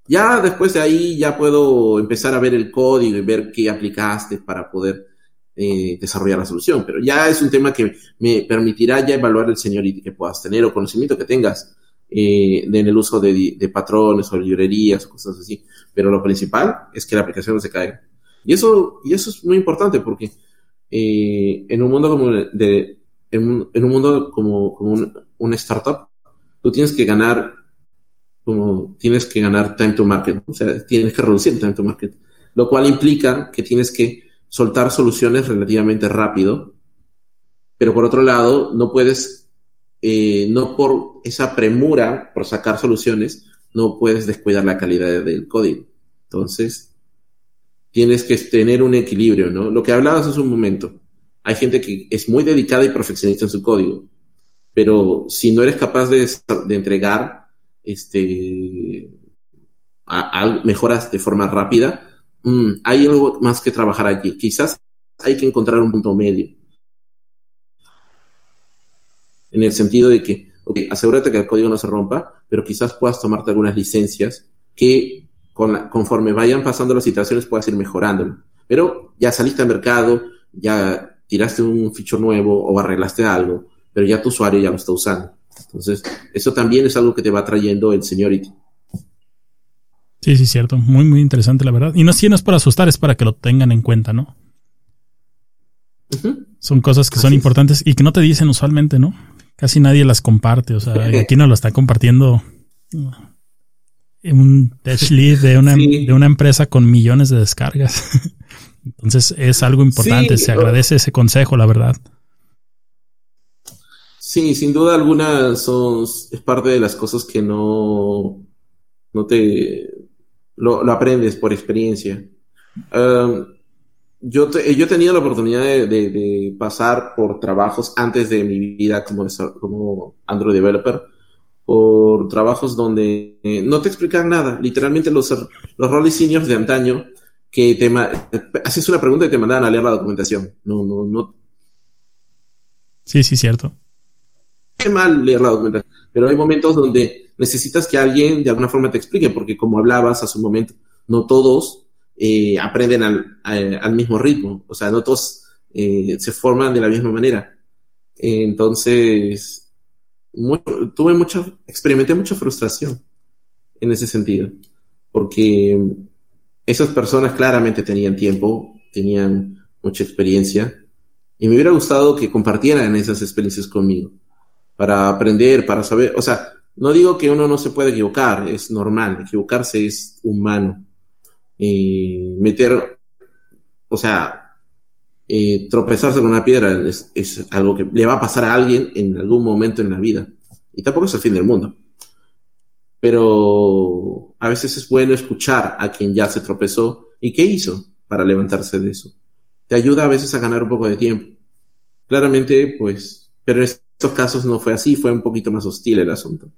Ya después de ahí ya puedo empezar a ver el código y ver qué aplicaste para poder eh, desarrollar la solución. Pero ya es un tema que me permitirá ya evaluar el seniority que puedas tener o conocimiento que tengas eh, en el uso de, de, patrones o librerías o cosas así. Pero lo principal es que la aplicación no se caiga. Y eso, y eso es muy importante porque eh, en un mundo como de, en un, en un mundo como, como un, una startup, tú tienes que ganar, como tienes que ganar time to market, o sea, tienes que reducir time to market, lo cual implica que tienes que soltar soluciones relativamente rápido, pero por otro lado, no puedes, eh, no por esa premura por sacar soluciones, no puedes descuidar la calidad del código. Entonces, tienes que tener un equilibrio, ¿no? Lo que hablabas hace un momento. Hay gente que es muy dedicada y perfeccionista en su código, pero si no eres capaz de, entregar este, mejoras de forma rápida, mm, hay algo más que trabajar aquí. Quizás hay que encontrar un punto medio. en el sentido de que, ok, asegúrate que el código no se rompa, pero quizás puedas tomarte algunas licencias que con conforme vayan pasando las situaciones puedas ir mejorándolo. Pero ya saliste al mercado, ya tiraste un feature nuevo o arreglaste algo, pero ya tu usuario ya lo está usando. Entonces, eso también es algo que te va trayendo el seniority. Sí, sí, cierto. Muy, muy interesante, la verdad. Y no, si no es para asustar, es para que lo tengan en cuenta, ¿no? Son cosas que son importantes y que no te dicen usualmente, ¿no? Casi nadie las comparte. O sea, aquí no lo está compartiendo un tech lead de una, de una empresa con millones de descargas. Entonces es algo importante. Se agradece ese consejo, la verdad. Sí, sin duda alguna son, es parte de las cosas que no, no te, lo, aprendes por experiencia. yo, yo he tenido la oportunidad de, pasar por trabajos antes de mi vida como, como Android developer, por trabajos donde eh, no te explican nada. Literalmente los, los roles de antaño que te haces una pregunta y te mandan a leer la documentación. No, no, no. Sí, sí, cierto. Mal leer la documentación, pero hay momentos donde necesitas que alguien de alguna forma te explique, porque como hablabas hace un momento, no todos eh, aprenden al, al, mismo ritmo, o sea, no todos eh, se forman de la misma manera. Entonces, tuve mucha, experimenté mucha frustración en ese sentido, porque esas personas claramente tenían tiempo, tenían mucha experiencia, y me hubiera gustado que compartieran esas experiencias conmigo, para aprender, para saber, o sea, no digo que uno no se puede equivocar, es normal, equivocarse es humano. Y meter, o sea, tropezarse con una piedra es, es, algo que le va a pasar a alguien en algún momento en la vida. Y tampoco es el fin del mundo. Pero a veces es bueno escuchar a quien ya se tropezó y qué hizo para levantarse de eso. Te ayuda a veces a ganar un poco de tiempo. Claramente, pues, pero en estos casos no fue así, fue un poquito más hostil el asunto.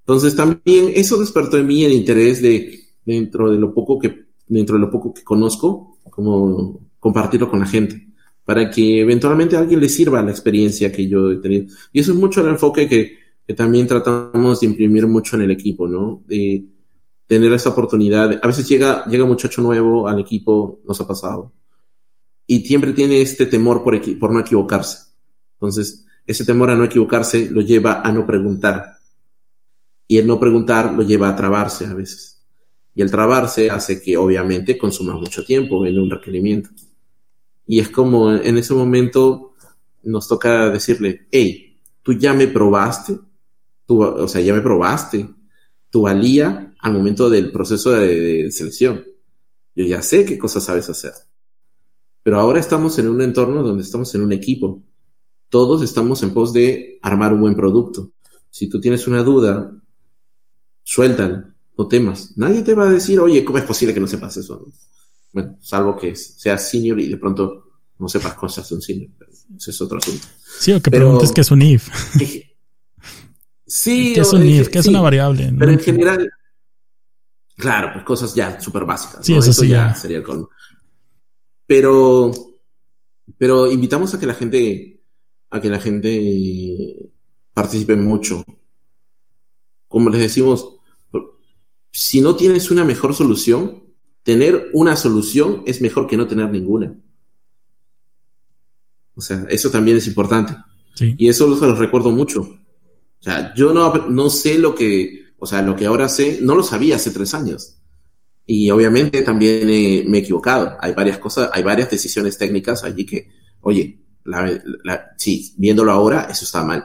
Entonces también eso despertó en mí el interés de, dentro de lo poco que, dentro de lo poco que conozco, como compartirlo con la gente, para que eventualmente a alguien le sirva la experiencia que yo he tenido. Y eso es mucho el enfoque que, que también tratamos de imprimir mucho en el equipo, ¿no? De tener esa oportunidad. A veces llega, llega un muchacho nuevo al equipo, nos ha pasado, y siempre tiene este temor por, por no equivocarse. Entonces, ese temor a no equivocarse lo lleva a no preguntar y el no preguntar lo lleva a trabarse a veces. Y el trabarse hace que obviamente consuma mucho tiempo en un requerimiento. Y es como en ese momento nos toca decirle, hey, tú ya me probaste, tú, o sea, ya me probaste tu valía al momento del proceso de, selección. Yo ya sé qué cosas sabes hacer. Pero ahora estamos en un entorno donde estamos en un equipo. Todos estamos en pos de armar un buen producto. Si tú tienes una duda sueltan, no temas. Nadie te va a decir, oye, ¿cómo es posible que no sepas eso? Bueno, salvo que seas senior y de pronto no sepas cosas de un senior. Ese es otro asunto. Sí, o que preguntes qué es un if. sí. ¿Qué es un if? ¿Qué es una variable? Pero en general, claro, pues cosas ya súper básicas. Sí, eso, sí. Ya, sería el Pero, pero invitamos a que la gente, a que la gente participe mucho. Como les decimos, si no tienes una mejor solución, tener una solución es mejor que no tener ninguna. O sea, eso también es importante. Y eso lo recuerdo mucho. O sea, yo no, no sé lo que, o sea, lo que ahora sé, no lo sabía hace tres años. Y obviamente también me he equivocado. Hay varias cosas, hay varias decisiones técnicas allí que, oye, sí, viéndolo ahora, eso está mal.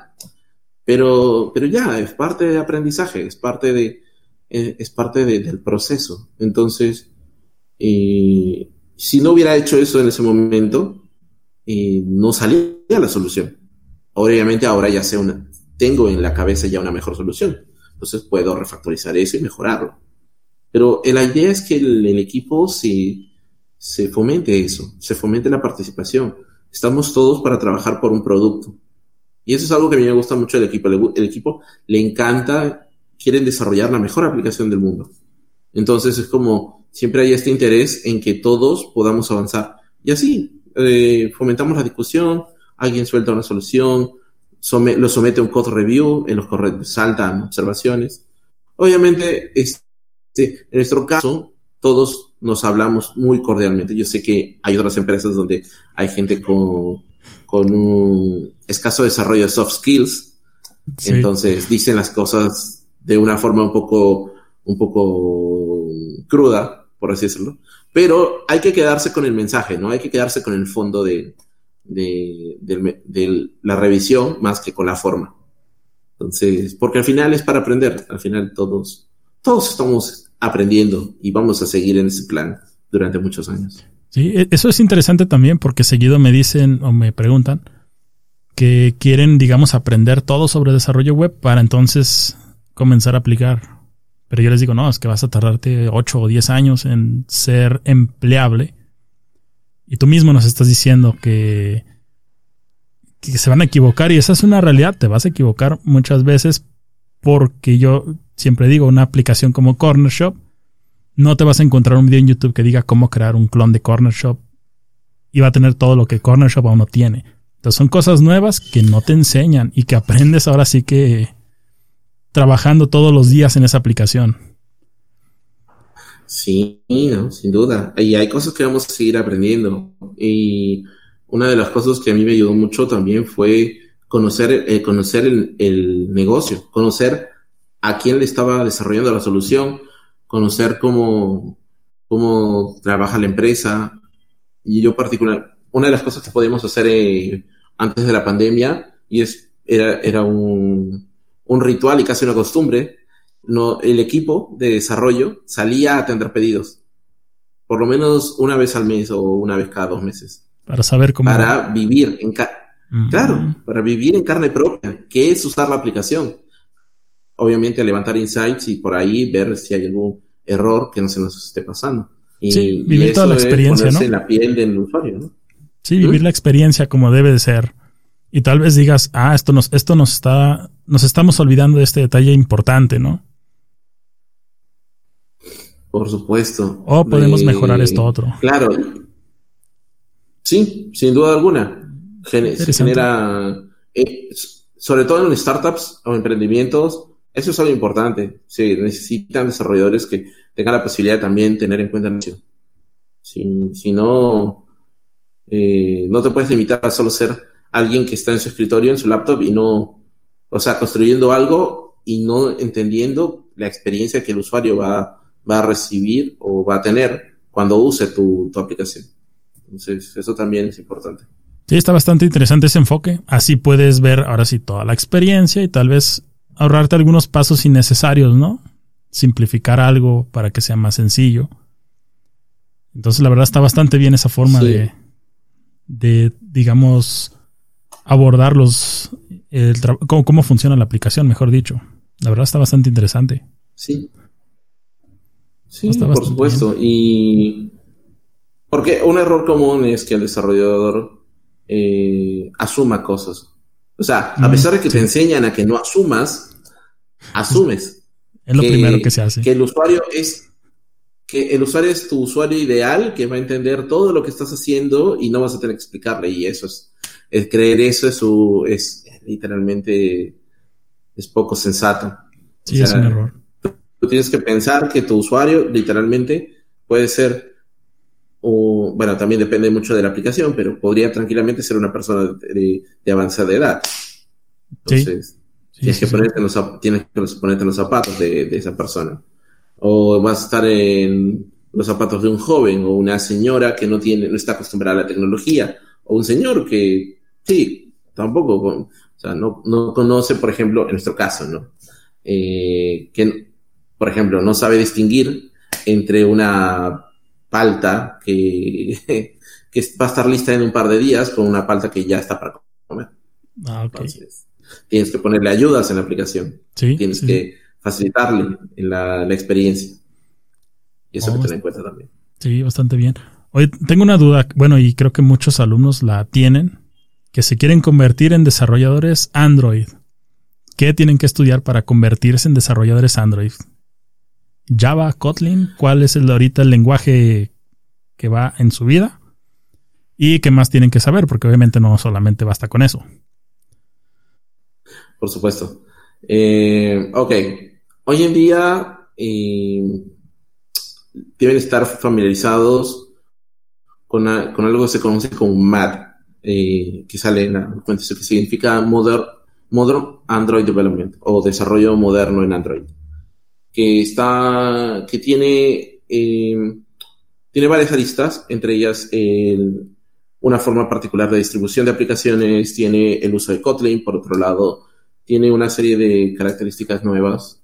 Pero, pero ya, es parte de aprendizaje, es parte de, eh, es parte del proceso. Entonces, eh, si no hubiera hecho eso en ese momento, eh, no salía la solución. Obviamente ahora ya sé una, tengo en la cabeza ya una mejor solución. Entonces puedo refactorizar eso y mejorarlo. Pero la idea es que el, equipo se, se fomente eso, se fomente la participación. Estamos todos para trabajar por un producto. Y eso es algo que a mí me gusta mucho del equipo. El equipo le encanta quieren desarrollar la mejor aplicación del mundo. Entonces es como siempre hay este interés en que todos podamos avanzar. Y así eh, fomentamos la discusión, alguien suelta una solución, lo somete a un code review, en los correos saltan observaciones. Obviamente, este, en nuestro caso, todos nos hablamos muy cordialmente. Yo sé que hay otras empresas donde hay gente con, con un escaso desarrollo de soft skills, entonces dicen las cosas de una forma un poco, un poco cruda, por así decirlo. Pero hay que quedarse con el mensaje, ¿no? Hay que quedarse con el fondo de, de, la revisión más que con la forma. Entonces, porque al final es para aprender, al final todos, todos estamos aprendiendo y vamos a seguir en ese plan durante muchos años. Sí, e, eso es interesante también porque seguido me dicen o me preguntan que quieren, digamos, aprender todo sobre desarrollo web para entonces comenzar a aplicar. Pero yo les digo, no, es que vas a tardarte 8 o 10 años en ser empleable. Y tú mismo nos estás diciendo que, que se van a equivocar y esa es una realidad, te vas a equivocar muchas veces porque yo siempre digo, una aplicación como Corner Shop, no te vas a encontrar un video en YouTube que diga cómo crear un clon de Corner Shop y va a tener todo lo que Corner Shop aún no tiene. Entonces son cosas nuevas que no te enseñan y que aprendes ahora sí que trabajando todos los días en esa aplicación. Sí, no, sin duda. Y hay cosas que vamos a seguir aprendiendo. Y una de las cosas que a mí me ayudó mucho también fue conocer, eh, conocer el, negocio, conocer a quién le estaba desarrollando la solución, conocer cómo, cómo trabaja la empresa. Y yo particular, una de las cosas que podíamos hacer eh, antes de la pandemia, y es, era, era un, un ritual y casi una costumbre, no, el equipo de desarrollo salía a atender pedidos. Por lo menos una vez al mes o una vez cada dos meses. Para saber cómo. Para vivir en. Claro, para vivir en carne propia, que es usar la aplicación. Obviamente levantar insights y por ahí ver si hay algún error que no se nos esté pasando. Y, sí, vivir toda la experiencia, ¿no? en la piel del usuario, ¿no? Sí, vivir ¿Mm? la experiencia como debe de ser. Y tal vez digas, ah, esto nos, esto nos está, nos estamos olvidando de este detalle importante, ¿no? Por supuesto. O podemos mejorar esto otro. Claro. Sí, sin duda alguna. genera, eh, sobre todo en startups o emprendimientos, eso es algo importante. Se necesitan desarrolladores que tengan la posibilidad de también tener en cuenta eso. Si, si no, eh, no te puedes limitar a solo ser alguien que está en su escritorio, en su laptop y no, o sea, construyendo algo y no entendiendo la experiencia que el usuario va, va a recibir o va a tener cuando use tu, aplicación. Entonces, eso también es importante. Sí, está bastante interesante ese enfoque. Así puedes ver ahora sí toda la experiencia y tal vez ahorrarte algunos pasos innecesarios, ¿no? Simplificar algo para que sea más sencillo. Entonces, la verdad está bastante bien esa forma de, de, digamos, abordar los, cómo, cómo funciona la aplicación, mejor dicho. La verdad está bastante interesante. Sí, Sí, por supuesto. Y porque un error común es que el desarrollador eh, asuma cosas. O sea, a pesar de que te enseñan a que no asumas, asumes. Es lo primero que se hace. Que el usuario es que el usuario es tu usuario ideal, que va a entender todo lo que estás haciendo y no vas a tener que explicarle. Y eso es, es creer eso es, su, es literalmente es poco sensato. Sí, es un error tienes que pensar que tu usuario literalmente puede ser, o bueno, también depende mucho de la aplicación, pero podría tranquilamente ser una persona de, avanzada edad. Entonces, tienes, que ponerte en los, tienes que ponerte en los zapatos de, esa persona. O vas a estar en los zapatos de un joven o una señora que no tiene, no está acostumbrada a la tecnología, o un señor que sí, tampoco, o sea, no, no conoce, por ejemplo, en nuestro caso, ¿no? Eh, que por ejemplo, no sabe distinguir entre una palta que, va a estar lista en un par de días con una palta que ya está para comer. Ah, tienes que ponerle ayudas en la aplicación. tienes que facilitarle la, experiencia. Y eso hay que tener en cuenta también. Sí, bastante bien. Hoy tengo una duda, bueno, y creo que muchos alumnos la tienen, que se quieren convertir en desarrolladores Android. ¿Qué tienen que estudiar para convertirse en desarrolladores Android? Java, Kotlin, cuál es el ahorita el lenguaje que va en su vida y qué más tienen que saber, porque obviamente no solamente basta con eso. por supuesto. Eh, ok, hoy en día eh, deben estar familiarizados con, algo que se conoce como MAD, eh, que sale en la que significa Modern, Modern Android Development o desarrollo moderno en Android, que está, que tiene, tiene varias aristas, entre ellas una forma particular de distribución de aplicaciones, tiene el uso de Kotlin, por otro lado, tiene una serie de características nuevas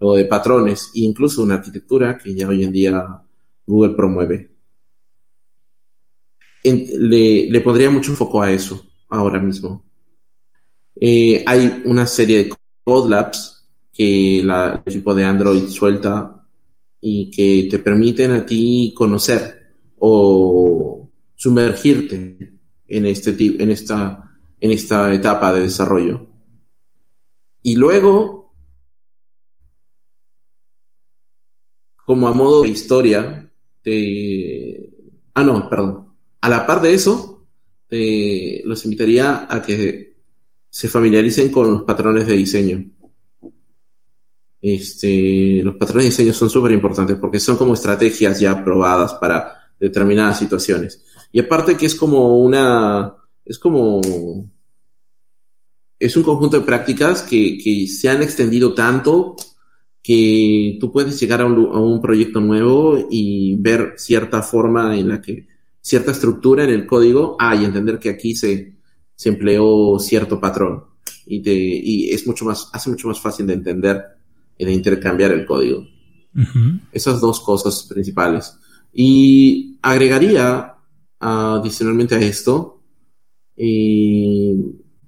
o de patrones e incluso una arquitectura que ya hoy en día Google promueve. le, le, pondría mucho foco a eso ahora mismo. Eh, hay una serie de Code Labs que la, el equipo de Android suelta y que te permiten a ti conocer o sumergirte en, este, en, esta, en esta etapa de desarrollo. Y luego, como a modo de historia, te... Ah, no, perdón. A la par de eso, te los invitaría a que se familiaricen con los patrones de diseño. Este, los patrones de diseño son súper importantes porque son como estrategias ya probadas para determinadas situaciones. Y aparte que es como una, es como es un conjunto de prácticas que, que, se han extendido tanto que tú puedes llegar a un, a un, proyecto nuevo y ver cierta forma en la que, cierta estructura en el código, ah, y entender que aquí se, se empleó cierto patrón. Y, te, y es mucho más, hace mucho más fácil de entender de intercambiar el código. Esas dos cosas principales. Y agregaría adicionalmente a esto, y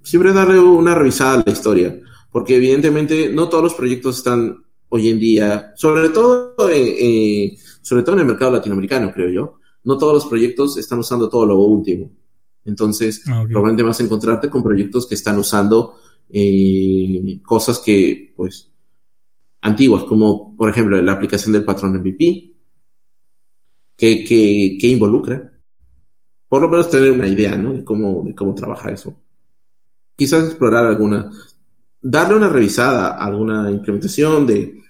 siempre darle una revisada a la historia, porque evidentemente no todos los proyectos están hoy en día, sobre todo, eh, eh, sobre todo en el mercado latinoamericano, creo yo, no todos los proyectos están usando todo lo último. Entonces, ah, probablemente vas a encontrarte con proyectos que están usando eh, cosas que, pues, antiguas, como por ejemplo la aplicación del patrón MVP, que, que, involucra. Por lo menos tener una idea, ¿no? De cómo, de cómo trabaja eso quizás explorar alguna, darle una revisada a alguna implementación de,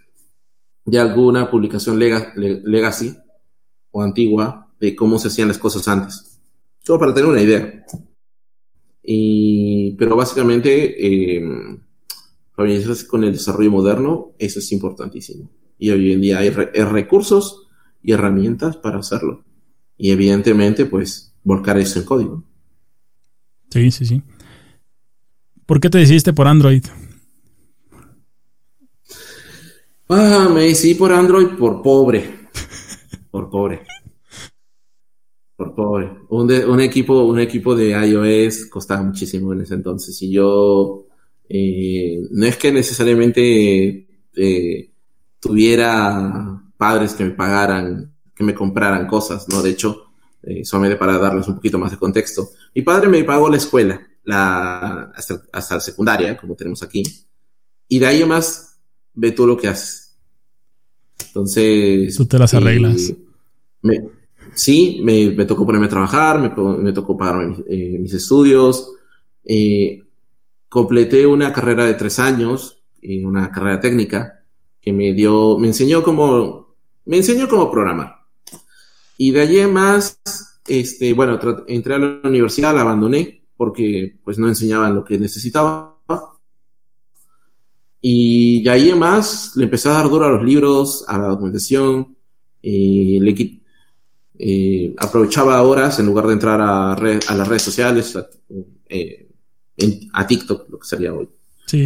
de alguna publicación legacy o antigua de cómo se hacían las cosas antes. Solo para tener una idea. Y, pero básicamente, eh, con el desarrollo moderno, eso es importantísimo. Y hoy en día hay, hay recursos y herramientas para hacerlo. Y evidentemente, pues, volcar eso en código. Sí, sí, sí. ¿Por qué te decidiste por Android? Ah, me decidí por Android por pobre. Por pobre. Por pobre. Un, equipo, un equipo de iOS costaba muchísimo en ese entonces. Y yo eh, no es que necesariamente eh, tuviera padres que me pagaran, que me compraran cosas, ¿no? De hecho, eh, solamente para darles un poquito más de contexto. Mi padre me pagó la escuela la, hasta, hasta la secundaria, como tenemos aquí. Y de ahí más, ve tú lo que haces. Entonces... Tú te las arreglas. sí, me, me, tocó ponerme a trabajar, me, me tocó pagar eh, mis estudios. Eh, completé una carrera de tres años, eh, una carrera técnica, que me dio, me enseñó cómo, me enseñó cómo programar. Y de allí más, este, bueno, entré a la universidad, la abandoné, porque pues no enseñaban lo que necesitaba. Y de ahí más le empecé a dar duro a los libros, a la documentación, y le eh, aprovechaba horas en lugar de entrar a, a las redes sociales, a, eh, a, TikTok, lo que sería hoy,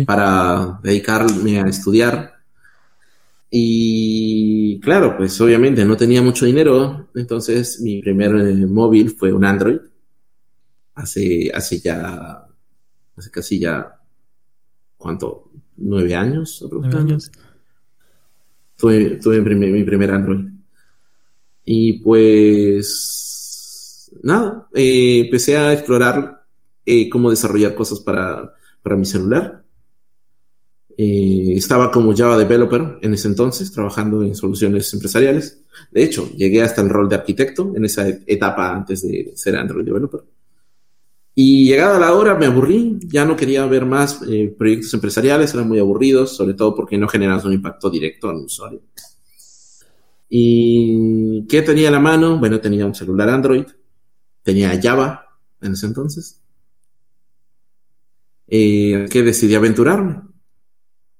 para dedicarme a estudiar. Y claro, pues obviamente no tenía mucho dinero, entonces mi primer eh, móvil fue un Android hace, hace ya, hace casi ya, ¿cuánto? ¿Nueve años? Nueve años. Tuve, tuve mi, primer Android. Y pues, nada, eh, empecé a explorar eh, cómo desarrollar cosas para, para mi celular. Eh, estaba como Java Developer en ese entonces, trabajando en soluciones empresariales. De hecho, llegué hasta el rol de arquitecto en esa etapa antes de ser Android Developer. Y llegada la hora me aburrí, ya no quería ver más eh, proyectos empresariales, eran muy aburridos, sobre todo porque no generan un impacto directo el usuario. ¿Y qué tenía en la mano? Bueno, tenía un celular Android, tenía Java en ese entonces, eh, que decidí aventurarme.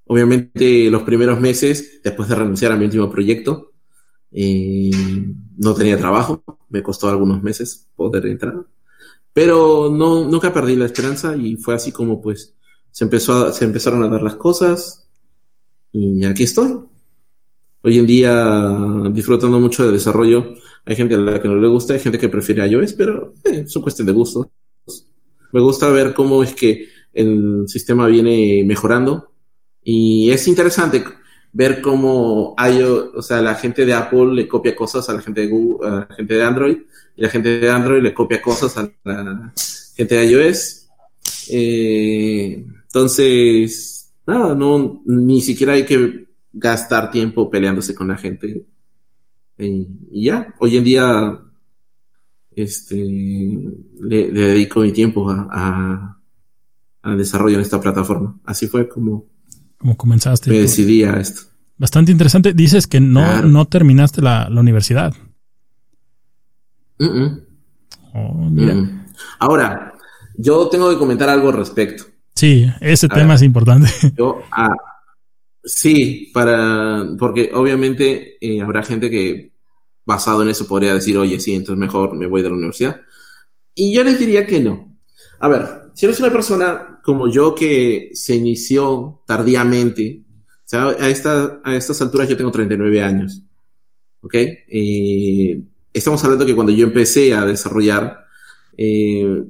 Obviamente los primeros meses, después de renunciar a mi último proyecto, eh, no tenía trabajo, me costó algunos meses poder entrar, pero no, nunca perdí la esperanza y fue así como pues se, empezó se empezaron a dar las cosas y aquí estoy. Hoy en día disfrutando mucho del desarrollo. Hay gente a la que no le gusta, hay gente que prefiere iOS, pero eh, es una cuestión de gusto. Me gusta ver cómo es que el sistema viene mejorando y es interesante ver cómo hay, o sea, la gente de Apple le copia cosas a la gente de Google, a la gente de Android, y la gente de Android le copia cosas a la gente de iOS. Eh, entonces, nada, no, ni siquiera hay que gastar tiempo peleándose con la gente. Y, ya, hoy en día, este, le, dedico mi tiempo a, a, a desarrollo en esta plataforma. Así fue como como comenzaste. Me decidí a esto. Bastante interesante. Dices que no, no terminaste la, universidad. Oh, Ahora, yo tengo que comentar algo al respecto. Sí, ese tema es importante. Yo, ah, sí, para, porque obviamente eh, habrá gente que basado en eso podría decir, oye, sí, entonces mejor me voy de la universidad. Y yo les diría que no. A ver, si eres una persona como yo que se inició tardíamente, o sea, a, esta, a estas alturas yo tengo 39 años, ¿ok? Eh, estamos hablando que cuando yo empecé a desarrollar, eh,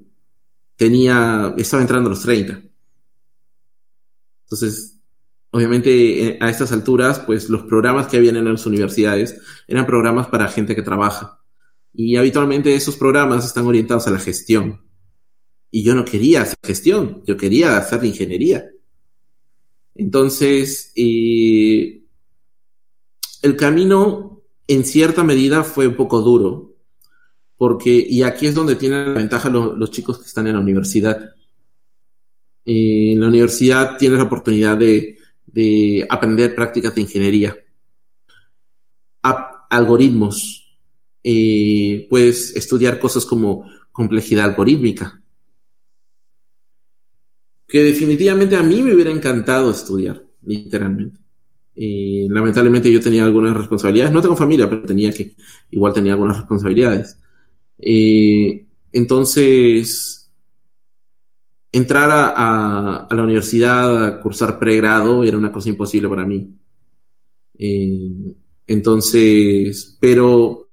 tenía, estaba entrando a los 30. Entonces, obviamente eh, a estas alturas, pues los programas que habían en las universidades eran programas para gente que trabaja. Y habitualmente esos programas están orientados a la gestión. Y yo no quería hacer gestión, yo quería hacer ingeniería. Entonces, eh, el camino en cierta medida fue un poco duro, porque, y aquí es donde tienen la ventaja los chicos que están en la universidad. Eh, en la universidad tienes la oportunidad de, aprender prácticas de ingeniería, algoritmos, eh, puedes estudiar cosas como complejidad algorítmica, que definitivamente a mí me hubiera encantado estudiar, literalmente. Y lamentablemente yo tenía algunas responsabilidades, no tengo familia, pero tenía que, igual tenía algunas responsabilidades. entonces, entrar a, la universidad a cursar pregrado era una cosa imposible para mí. entonces, pero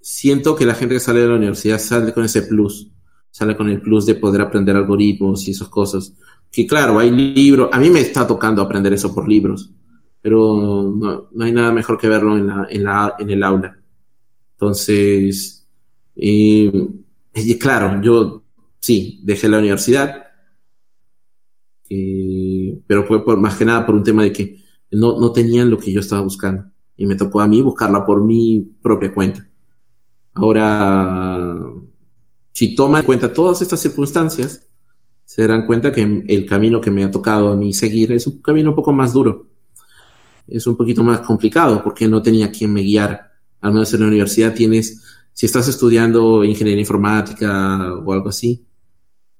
siento que la gente que sale de la universidad sale con ese plus sale con el plus de poder aprender algoritmos y esas cosas. Que claro, hay libros, a mí me está tocando aprender eso por libros, pero no, hay nada mejor que verlo en, la, en, la, en el aula. Entonces, y claro, yo sí, dejé la universidad, pero fue por, más que nada por un tema de que no, no tenían lo que yo estaba buscando y me tocó a mí buscarla por mi propia cuenta. Ahora si toman en cuenta todas estas circunstancias, se darán cuenta que el camino que me ha tocado a mí seguir es un camino un poco más duro. Es un poquito más complicado porque no tenía quien me guiara. Al menos en la universidad tienes, si estás estudiando ingeniería informática o algo así,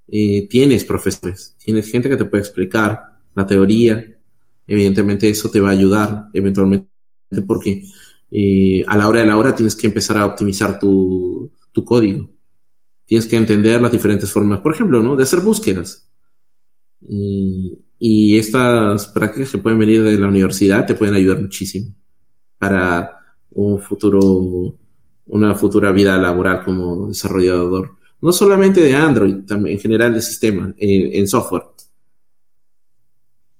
eh, tienes profesores, tienes gente que te puede explicar la teoría. Evidentemente eso te va a ayudar eventualmente porque eh, a la hora de la hora tienes que empezar a optimizar tu código tienes que entender las diferentes formas, por ejemplo, ¿no? De hacer búsquedas. Y, estas prácticas que pueden venir de la universidad te pueden ayudar muchísimo para un futuro, una futura vida laboral como desarrollador. No solamente de Android, también en general de sistema, en, software.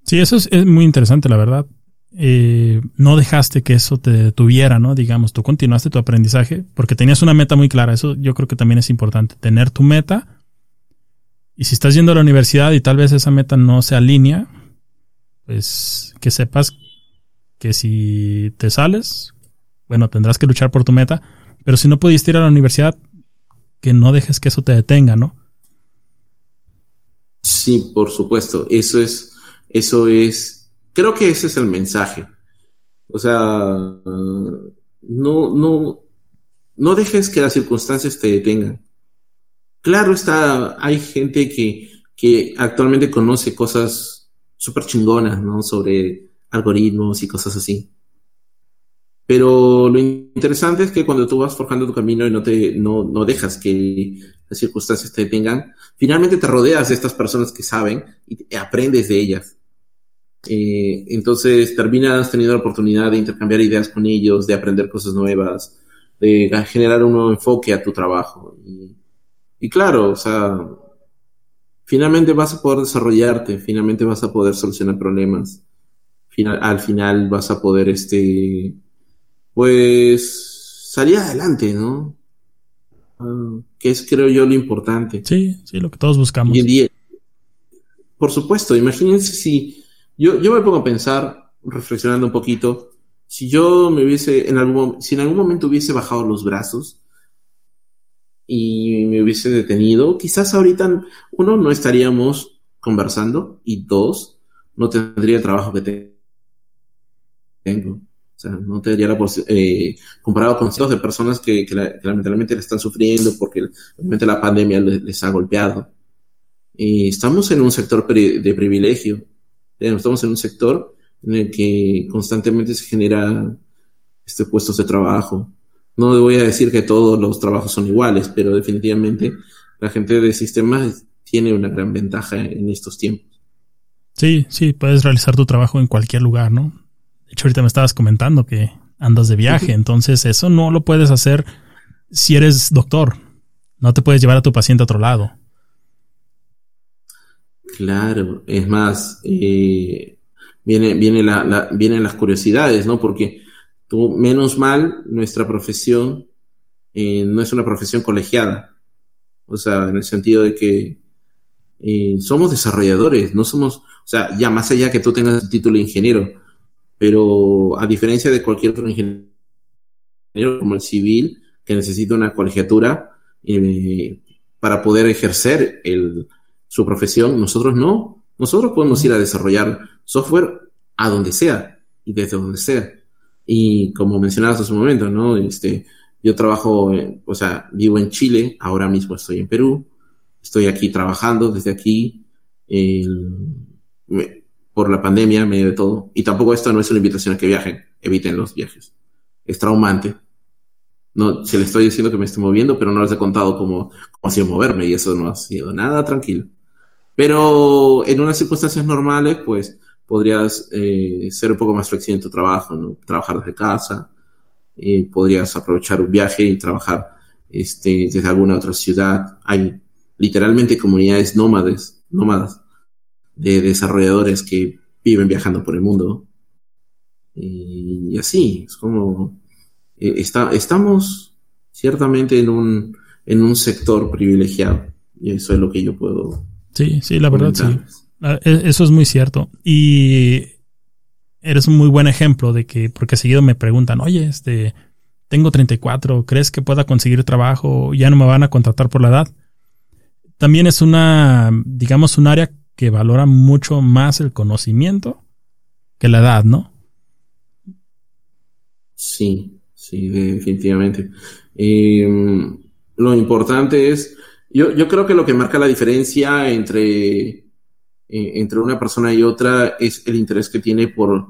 Sí, eso es, es muy interesante, la verdad. Eh, no dejaste que eso te detuviera, ¿no? Digamos, tú continuaste tu aprendizaje porque tenías una meta muy clara. Eso yo creo que también es importante, tener tu meta. Y si estás yendo a la universidad y tal vez esa meta no se alinea, pues que sepas que si te sales, bueno, tendrás que luchar por tu meta, pero si no pudiste ir a la universidad, que no dejes que eso te detenga, ¿no? Sí, por supuesto. Eso es, eso es, creo que ese es el mensaje. O sea, no, no, no dejes que las circunstancias te detengan. Claro está, hay gente que, que actualmente conoce cosas súper chingonas, ¿no? Sobre algoritmos y cosas así. Pero lo interesante es que cuando tú vas forjando tu camino y no te no, no dejas que las circunstancias te detengan, finalmente te rodeas de estas personas que saben y aprendes de ellas. Eh, entonces terminas teniendo la oportunidad de intercambiar ideas con ellos, de aprender cosas nuevas, de generar un nuevo enfoque a tu trabajo. Y, y claro, o sea, finalmente vas a poder desarrollarte, finalmente vas a poder solucionar problemas, final, al final vas a poder, este, pues, salir adelante, ¿no? Ah, que es, creo yo, lo importante. Sí, sí, lo que todos buscamos. Por supuesto, imagínense si yo, yo me pongo a pensar, reflexionando un poquito, si yo me hubiese, en algún, si en algún momento hubiese bajado los brazos y me hubiese detenido, quizás ahorita, uno, no estaríamos conversando y dos, no tendría el trabajo que tengo. O sea, no tendría la eh, comparado con cientos de personas que, que, lamentablemente le están sufriendo porque obviamente la pandemia les, ha golpeado. Y estamos en un sector de privilegio. Estamos en un sector en el que constantemente se genera este, puestos de trabajo. No voy a decir que todos los trabajos son iguales, pero definitivamente la gente de sistemas tiene una gran ventaja en estos tiempos. Sí, sí, puedes realizar tu trabajo en cualquier lugar, ¿no? De hecho, ahorita me estabas comentando que andas de viaje, entonces eso no lo puedes hacer si eres doctor. No te puedes llevar a tu paciente a otro lado. Claro, es más, eh, viene, viene la, vienen las curiosidades, ¿no? Porque tú, menos mal, nuestra profesión eh, no es una profesión colegiada. O sea, en el sentido de que eh, somos desarrolladores, no somos, o sea, ya más allá que tú tengas el título de ingeniero, pero a diferencia de cualquier otro ingeniero como el civil, que necesita una colegiatura para poder ejercer el, su profesión, nosotros no. Nosotros podemos ir a desarrollar software a donde sea y desde donde sea. Y como mencionabas hace un momento, ¿no? Este, yo trabajo, o sea, vivo en Chile, ahora mismo estoy en Perú, estoy aquí trabajando desde aquí, por la pandemia, medio de todo. Y tampoco esto no es una invitación a que viajen, eviten los viajes. Es traumante. No, se le estoy diciendo que me estoy moviendo, pero no les he contado cómo, cómo ha sido moverme y eso no ha sido nada tranquilo. Pero en unas circunstancias normales, pues podrías eh, ser un poco más flexible en tu trabajo, ¿no? trabajar desde casa, eh, podrías aprovechar un viaje y trabajar este, desde alguna otra ciudad. Hay literalmente comunidades nómades, nómadas de desarrolladores que viven viajando por el mundo. Y, así, es como eh, está, estamos ciertamente en un, en un sector privilegiado. Y eso es lo que yo puedo. Sí, sí, la verdad, sí. Ah, e, eso es muy cierto. Y eres un muy buen ejemplo de que, porque seguido me preguntan, oye, este, tengo 34, ¿crees que pueda conseguir trabajo? Ya no me van a contratar por la edad. También es una, digamos, un área que valora mucho más el conocimiento que la edad, ¿no? Sí, sí, definitivamente. Em, lo importante es, yo, yo creo que lo que marca la diferencia entre, eh, entre una persona y otra es el interés que tiene por,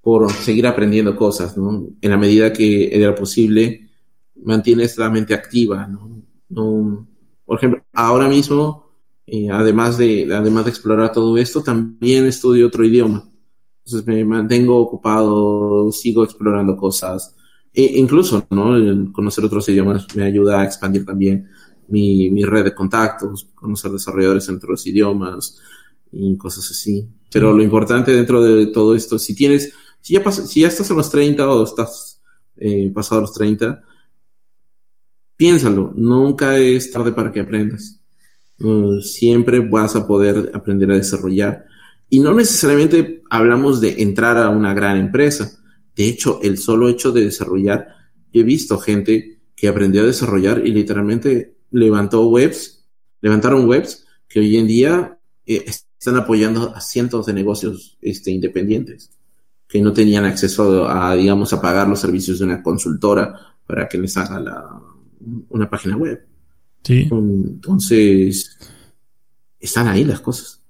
por seguir aprendiendo cosas, ¿no? En la medida que era posible, mantienes la mente activa, ¿no? no por ejemplo, ahora mismo además, de, además de explorar todo esto, también estudio otro idioma. Entonces me mantengo ocupado, sigo explorando cosas. E incluso, ¿no? El conocer otros idiomas me ayuda a expandir también mi, mi red de contactos, conocer desarrolladores entre los idiomas y cosas así. Pero lo importante dentro de todo esto, si tienes, si ya, si ya estás en los 30 o estás eh, pasado los 30, piénsalo, nunca es tarde para que aprendas. Mm, siempre vas a poder aprender a desarrollar. Y no necesariamente hablamos de entrar a una gran empresa. De hecho, el solo hecho de desarrollar, he visto gente que aprendió a desarrollar y literalmente levantó webs, levantaron webs que hoy en día eh, están apoyando a cientos de negocios este, independientes que no tenían acceso a, digamos, a pagar los servicios de una consultora para que les haga la, una página web. Sí. Entonces, están ahí las cosas.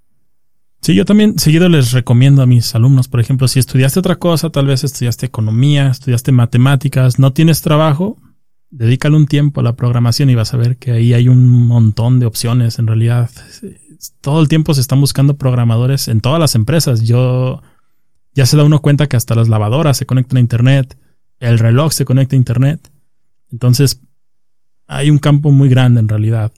Sí, yo también seguido les recomiendo a mis alumnos, por ejemplo, si estudiaste otra cosa, tal vez estudiaste economía, estudiaste matemáticas, no tienes trabajo, dedícale un tiempo a la programación y vas a ver que ahí hay un montón de opciones. En realidad, todo el tiempo se están buscando programadores en todas las empresas. Yo ya se da uno cuenta que hasta las lavadoras se conectan a Internet, el reloj se conecta a Internet. Entonces, hay un campo muy grande en realidad.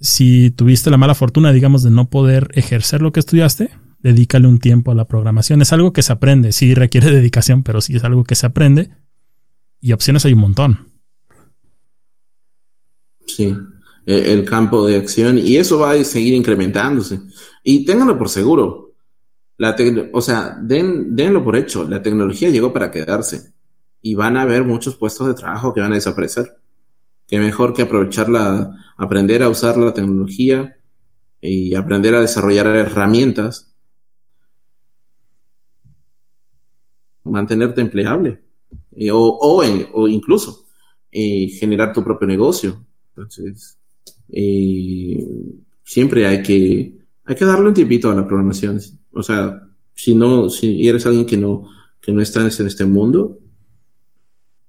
Si tuviste la mala fortuna, digamos, de no poder ejercer lo que estudiaste, dedícale un tiempo a la programación. Es algo que se aprende, sí requiere dedicación, pero sí es algo que se aprende. Y opciones hay un montón. Sí, e, el campo de acción y eso va a seguir incrementándose. Y ténganlo por seguro. La o sea, den, denlo por hecho. La tecnología llegó para quedarse y van a haber muchos puestos de trabajo que van a desaparecer. Que mejor que aprovecharla, aprender a usar la tecnología y aprender a desarrollar herramientas. Mantenerte empleable. o, o, o, incluso eh, generar tu propio negocio. Entonces, eh, siempre hay que, hay que darle un tiempito a la programación. O sea, si no, si eres alguien que no, que no estás en este mundo,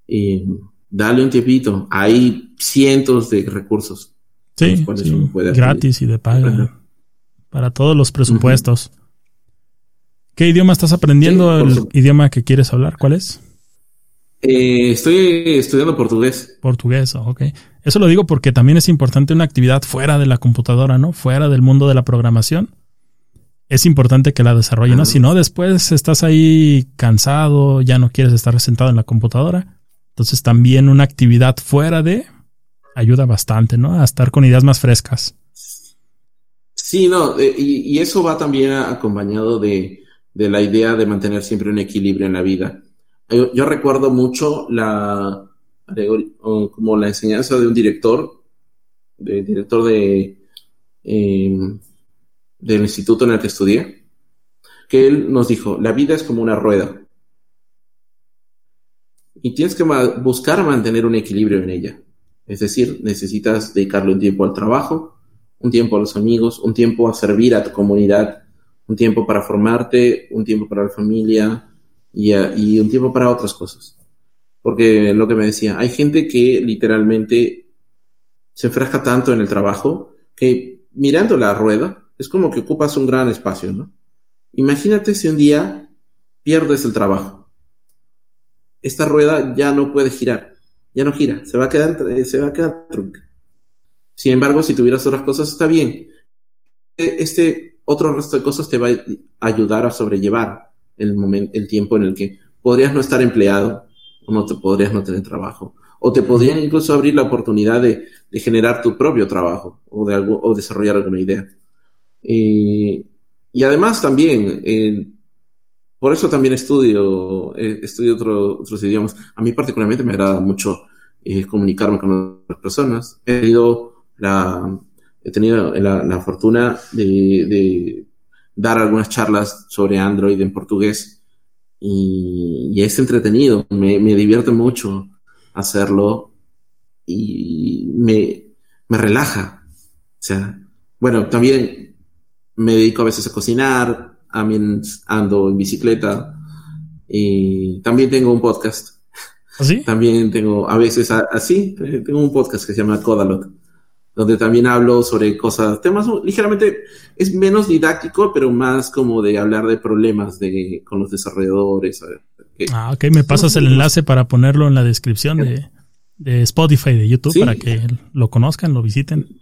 eh, dale un tiempito. Hay cientos de recursos. Sí, gratis y de paga. Para todos los presupuestos. ¿Qué idioma estás aprendiendo? ¿El idioma que quieres hablar? ¿Cuál es? Eh, estoy estudiando portugués. Portugués, ok. Eso lo digo porque también es importante una actividad fuera de la computadora, ¿no? Fuera del mundo de la programación. Es importante que la desarrolle, ¿no? Si no, después estás ahí cansado, ya no quieres estar sentado en la computadora. Entonces también una actividad fuera de ayuda bastante, ¿no? A estar con ideas más frescas. Sí, no, eh, y, eso va también acompañado de, de la idea de mantener siempre un equilibrio en la vida yo, recuerdo mucho la, como la enseñanza de un director, de, director de, em, del instituto en el que estudié, que él nos dijo, la vida es como una rueda. Y tienes que buscar mantener un equilibrio en ella. Es decir, necesitas dedicarle un tiempo al trabajo, un tiempo a los amigos, un tiempo a servir a tu comunidad, un tiempo para formarte, un tiempo para la familia, y, un tiempo para otras cosas. Porque lo que me decía, hay gente que literalmente se enfrasca tanto en el trabajo que mirando la rueda es como que ocupas un gran espacio, ¿no? Imagínate si un día pierdes el trabajo. Esta rueda ya no puede girar, ya no gira, se va a quedar, se va a quedar. Sin embargo, si tuvieras otras cosas, está bien. E, este otro resto de cosas te va a ayudar a sobrellevar el, momento, el tiempo en el que podrías no estar empleado o no te podrías no tener trabajo. O te podrían incluso abrir la oportunidad de, de generar tu propio trabajo o, de algo, o desarrollar alguna idea. y además también, eh, por eso también estudio, eh, estudio otros idiomas. A mí particularmente me agrada mucho eh, comunicarme con otras personas. He tenido la, he tenido la, la fortuna de, de, dar algunas charlas sobre Android en portugués y, es entretenido, me, me, divierte mucho hacerlo y me, me relaja. O sea, bueno, también me dedico a veces a cocinar, también ando en bicicleta y también tengo un podcast. ¿Así? ¿Ah, también tengo, a veces así, tengo un podcast que se llama Codalot donde también hablo sobre cosas, temas ligeramente, es menos didáctico, pero más como de hablar de problemas de, con los desarrolladores. ah, ok, me pasas el enlace para ponerlo en la descripción de, de Spotify, de YouTube, para que lo conozcan, lo visiten.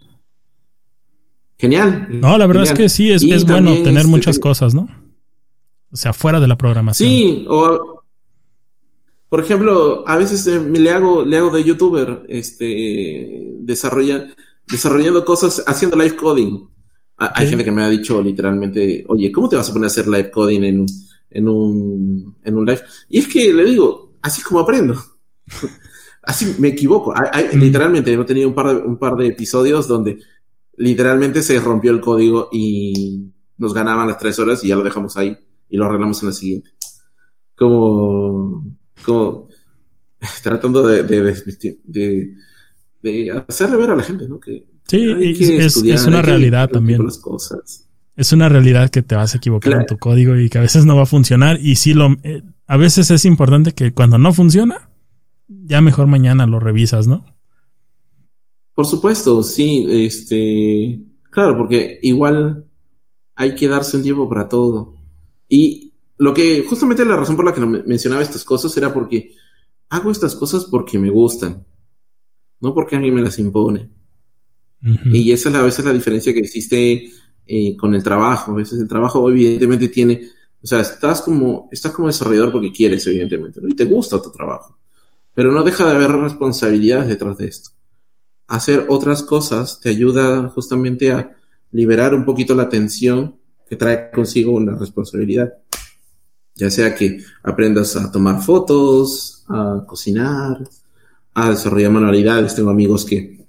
Genial. No, la verdad es que sí, es, es bueno tener este, muchas cosas, ¿no? O sea, fuera de la programación. Sí, o por ejemplo, a veces eh, me le hago, le hago de youtuber, este, desarrolla, desarrollando cosas, haciendo live coding. Hay gente que me ha dicho literalmente, oye, ¿cómo te vas a poner a hacer live coding en, en, un, en un live? Y es que le digo, así es como aprendo. así me equivoco. Hay, mm. Literalmente, he tenido un par, de, un par de episodios donde literalmente se rompió el código y nos ganaban las tres horas y ya lo dejamos ahí y lo arreglamos en la siguiente. Como, como tratando de, de, de, hacerle ver a la gente, ¿no? Que sí, es, una realidad también. Las cosas. Es una realidad que te vas a equivocar en tu código y que a veces no va a funcionar. Y sí, lo, eh, a veces es importante que cuando no funciona, ya mejor mañana lo revisas, ¿no? Por supuesto, sí, este, claro, porque igual hay que darse un tiempo para todo. Y lo que, justamente la razón por la que mencionaba estas cosas era porque hago estas cosas porque me gustan, no porque alguien me las impone. Y esa es a veces la diferencia que existe eh, con el trabajo. A veces el trabajo evidentemente tiene, o sea, estás como, estás como desarrollador porque quieres, evidentemente, y te gusta tu trabajo. Pero no deja de haber responsabilidades detrás de esto. Hacer otras cosas te ayuda justamente a liberar un poquito la tensión que trae consigo una responsabilidad. Ya sea que aprendas a tomar fotos, a cocinar, a desarrollar manualidades. Tengo amigos que,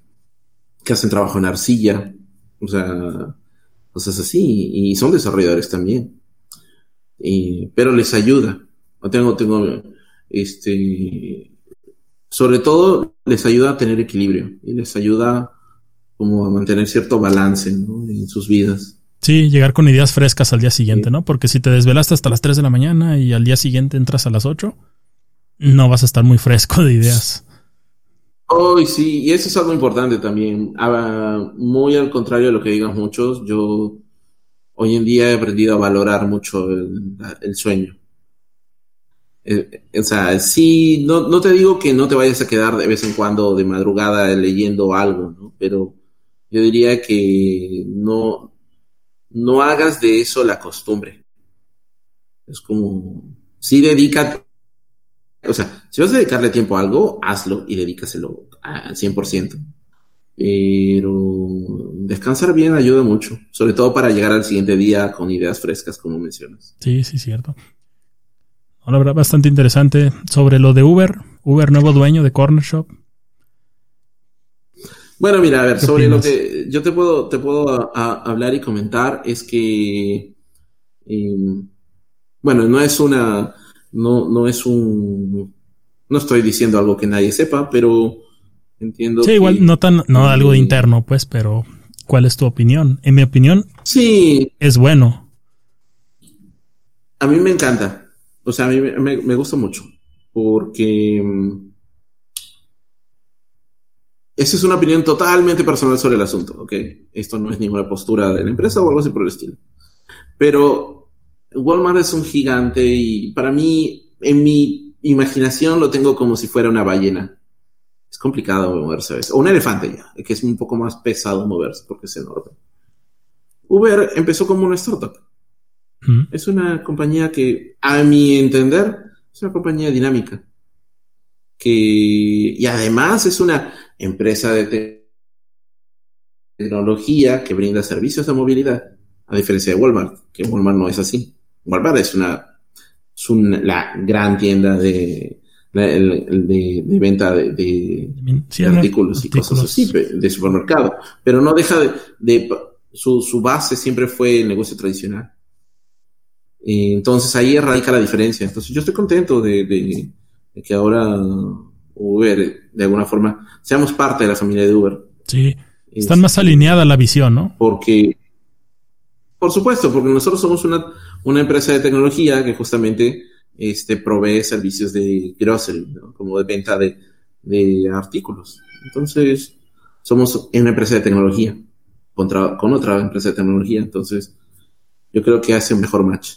que hacen trabajo en arcilla, o sea, cosas así, y son desarrolladores también. pero les ayuda. Tengo, tengo, este, sobre todo les ayuda a tener equilibrio y les ayuda como a mantener cierto balance en sus vidas. Sí, llegar con ideas frescas al día siguiente, ¿no? Porque si te desvelaste hasta las 3 de la mañana y al día siguiente entras a las 8, no vas a estar muy fresco de ideas. Oh, sí, y eso es algo importante también. Ah, muy al contrario de lo que digan muchos, yo hoy en día he aprendido a valorar mucho el, sueño. Eh, o sea, sí, no, no te digo que no te vayas a quedar de vez en cuando de madrugada leyendo algo, ¿no? Pero yo diría que no, no hagas de eso la costumbre. Es como, sí dedica, o sea, si vas a dedicarle tiempo a algo, hazlo y dedícaselo al 100%. Pero descansar bien ayuda mucho, sobre todo para llegar al siguiente día con ideas frescas, como mencionas. Sí, sí, cierto. La verdad, bastante interesante. Sobre lo de Uber, Uber, nuevo dueño de Corner Shop. Bueno, mira, a ver, sobre lo que yo te puedo, te puedo hablar y comentar es que, em, bueno, no es una, no, no es un, no estoy diciendo algo que nadie sepa, pero entiendo. Sí, igual no tan, no algo interno, pues, pero ¿cuál es tu opinión? En mi opinión, sí, es bueno. A mí me encanta, o sea, a mí me, me gusta mucho, porque em, esa es una opinión totalmente personal sobre el asunto, ¿ok? Esto no es ninguna postura de la empresa o algo así por el estilo. Pero Walmart es un gigante y para mí, en mi imaginación, lo tengo como si fuera una ballena. Es complicado moverse a veces. O un elefante ya, que es un poco más pesado moverse porque es enorme. Uber empezó como una startup. Es una compañía que, a mi entender, es una compañía dinámica. Que, y además es una empresa de tecnología que brinda servicios de movilidad, a diferencia de Walmart, que Walmart no es así. Walmart es una, es la gran tienda de, de, venta de, artículos, y cosas así, de supermercado, pero no deja de, su, su, base siempre fue el negocio tradicional. Entonces ahí radica la diferencia. Entonces yo estoy contento de que ahora Uber, de alguna forma, seamos parte de la familia de Uber. Sí, están más alineada la visión, ¿no? Porque, por supuesto, porque nosotros somos una, una empresa de tecnología que justamente este, provee servicios de grocery, como de venta de, de artículos. Entonces, somos una empresa de tecnología contra, con otra empresa de tecnología. Entonces, yo creo que hace un mejor match.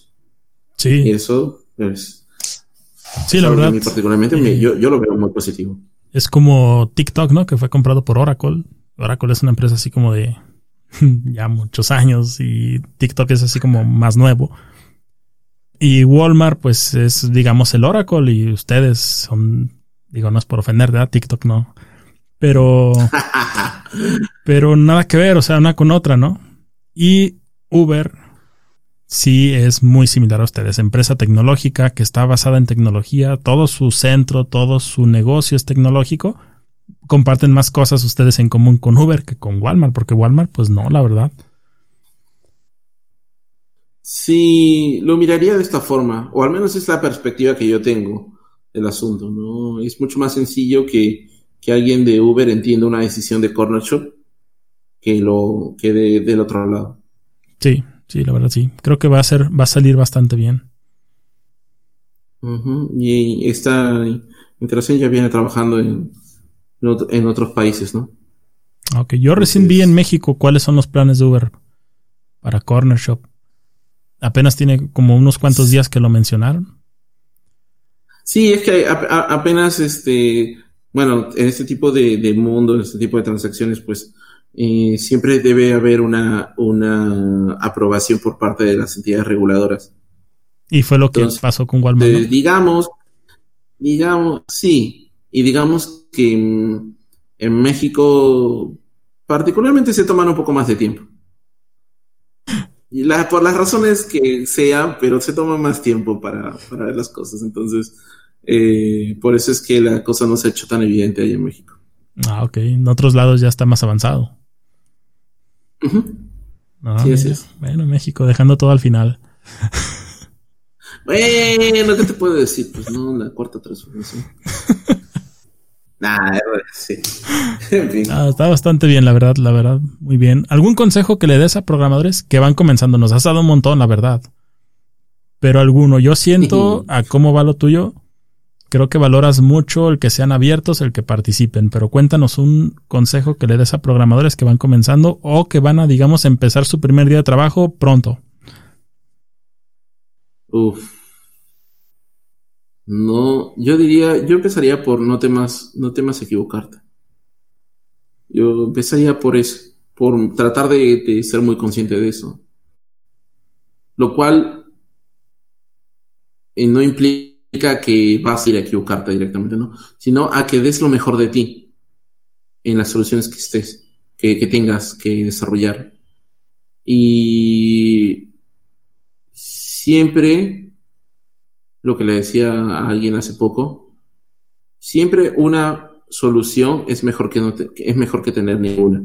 Sí. Y eso, pues, Sí, la verdad. particularmente yo, lo veo muy positivo. Es como TikTok, ¿no? Que fue comprado por Oracle. Oracle es una empresa así como de ya muchos años y TikTok es así como más nuevo. Y Walmart, pues es, digamos, el Oracle y ustedes son, digo, no es por ofender, ¿verdad? TikTok no. Pero, pero nada que ver, o sea, una con otra, ¿no? Y Uber sí es muy similar a ustedes. Empresa tecnológica que está basada en tecnología, todo su centro, todo su negocio es tecnológico, comparten más cosas ustedes en común con Uber que con Walmart, porque Walmart, pues no, la verdad. Sí, lo miraría de esta forma, o al menos es la perspectiva que yo tengo del asunto, ¿no? Es mucho más sencillo que, que alguien de Uber entienda una decisión de Corner Shop que lo que del otro lado. Sí, sí, la verdad sí. Creo que va a ser, va a salir bastante bien. Y esta integración ya viene trabajando en, en otros países, ¿no? Ok, yo recién vi en México cuáles son los planes de Uber para Corner Shop. Apenas tiene como unos cuantos días que lo mencionaron. Sí, es que apenas este, bueno, en este tipo de, de mundo, en este tipo de transacciones, pues eh, siempre debe haber una, una aprobación por parte de las entidades reguladoras. Y fue lo que pasó con Walmart. Eh, digamos, digamos, sí, y digamos que en, México particularmente se toman un poco más de tiempo. Y por las razones que sea, pero se toma más tiempo para, para ver las cosas. Entonces, eh, por eso es que la cosa no se ha hecho tan evidente ahí en México. Ah, ok. En otros lados ya está más avanzado. Ah, sí, así es. Bueno, México, dejando todo al final. bueno, ¿qué te puedo decir? Pues no, la cuarta transformación. nah, sí. Ah, está bastante bien, la verdad, la verdad, muy bien. ¿Algún consejo que le des a programadores que van comenzando? Nos has dado un montón, la verdad. Pero alguno, yo siento a cómo va lo tuyo, Creo que valoras mucho el que sean abiertos, el que participen, pero cuéntanos un consejo que le des a programadores que van comenzando o que van a, digamos, empezar su primer día de trabajo pronto. Uf. No, yo diría, yo empezaría por no temas, no temas equivocarte. Yo empezaría por eso, por tratar de, ser muy consciente de eso. Lo cual eh, no implica que vas a ir a equivocarte directamente, ¿no? Sino a que des lo mejor de ti en las soluciones que estés, que, tengas que desarrollar. Y siempre, lo que le decía a alguien hace poco, siempre una solución es mejor que, no es mejor que tener ninguna.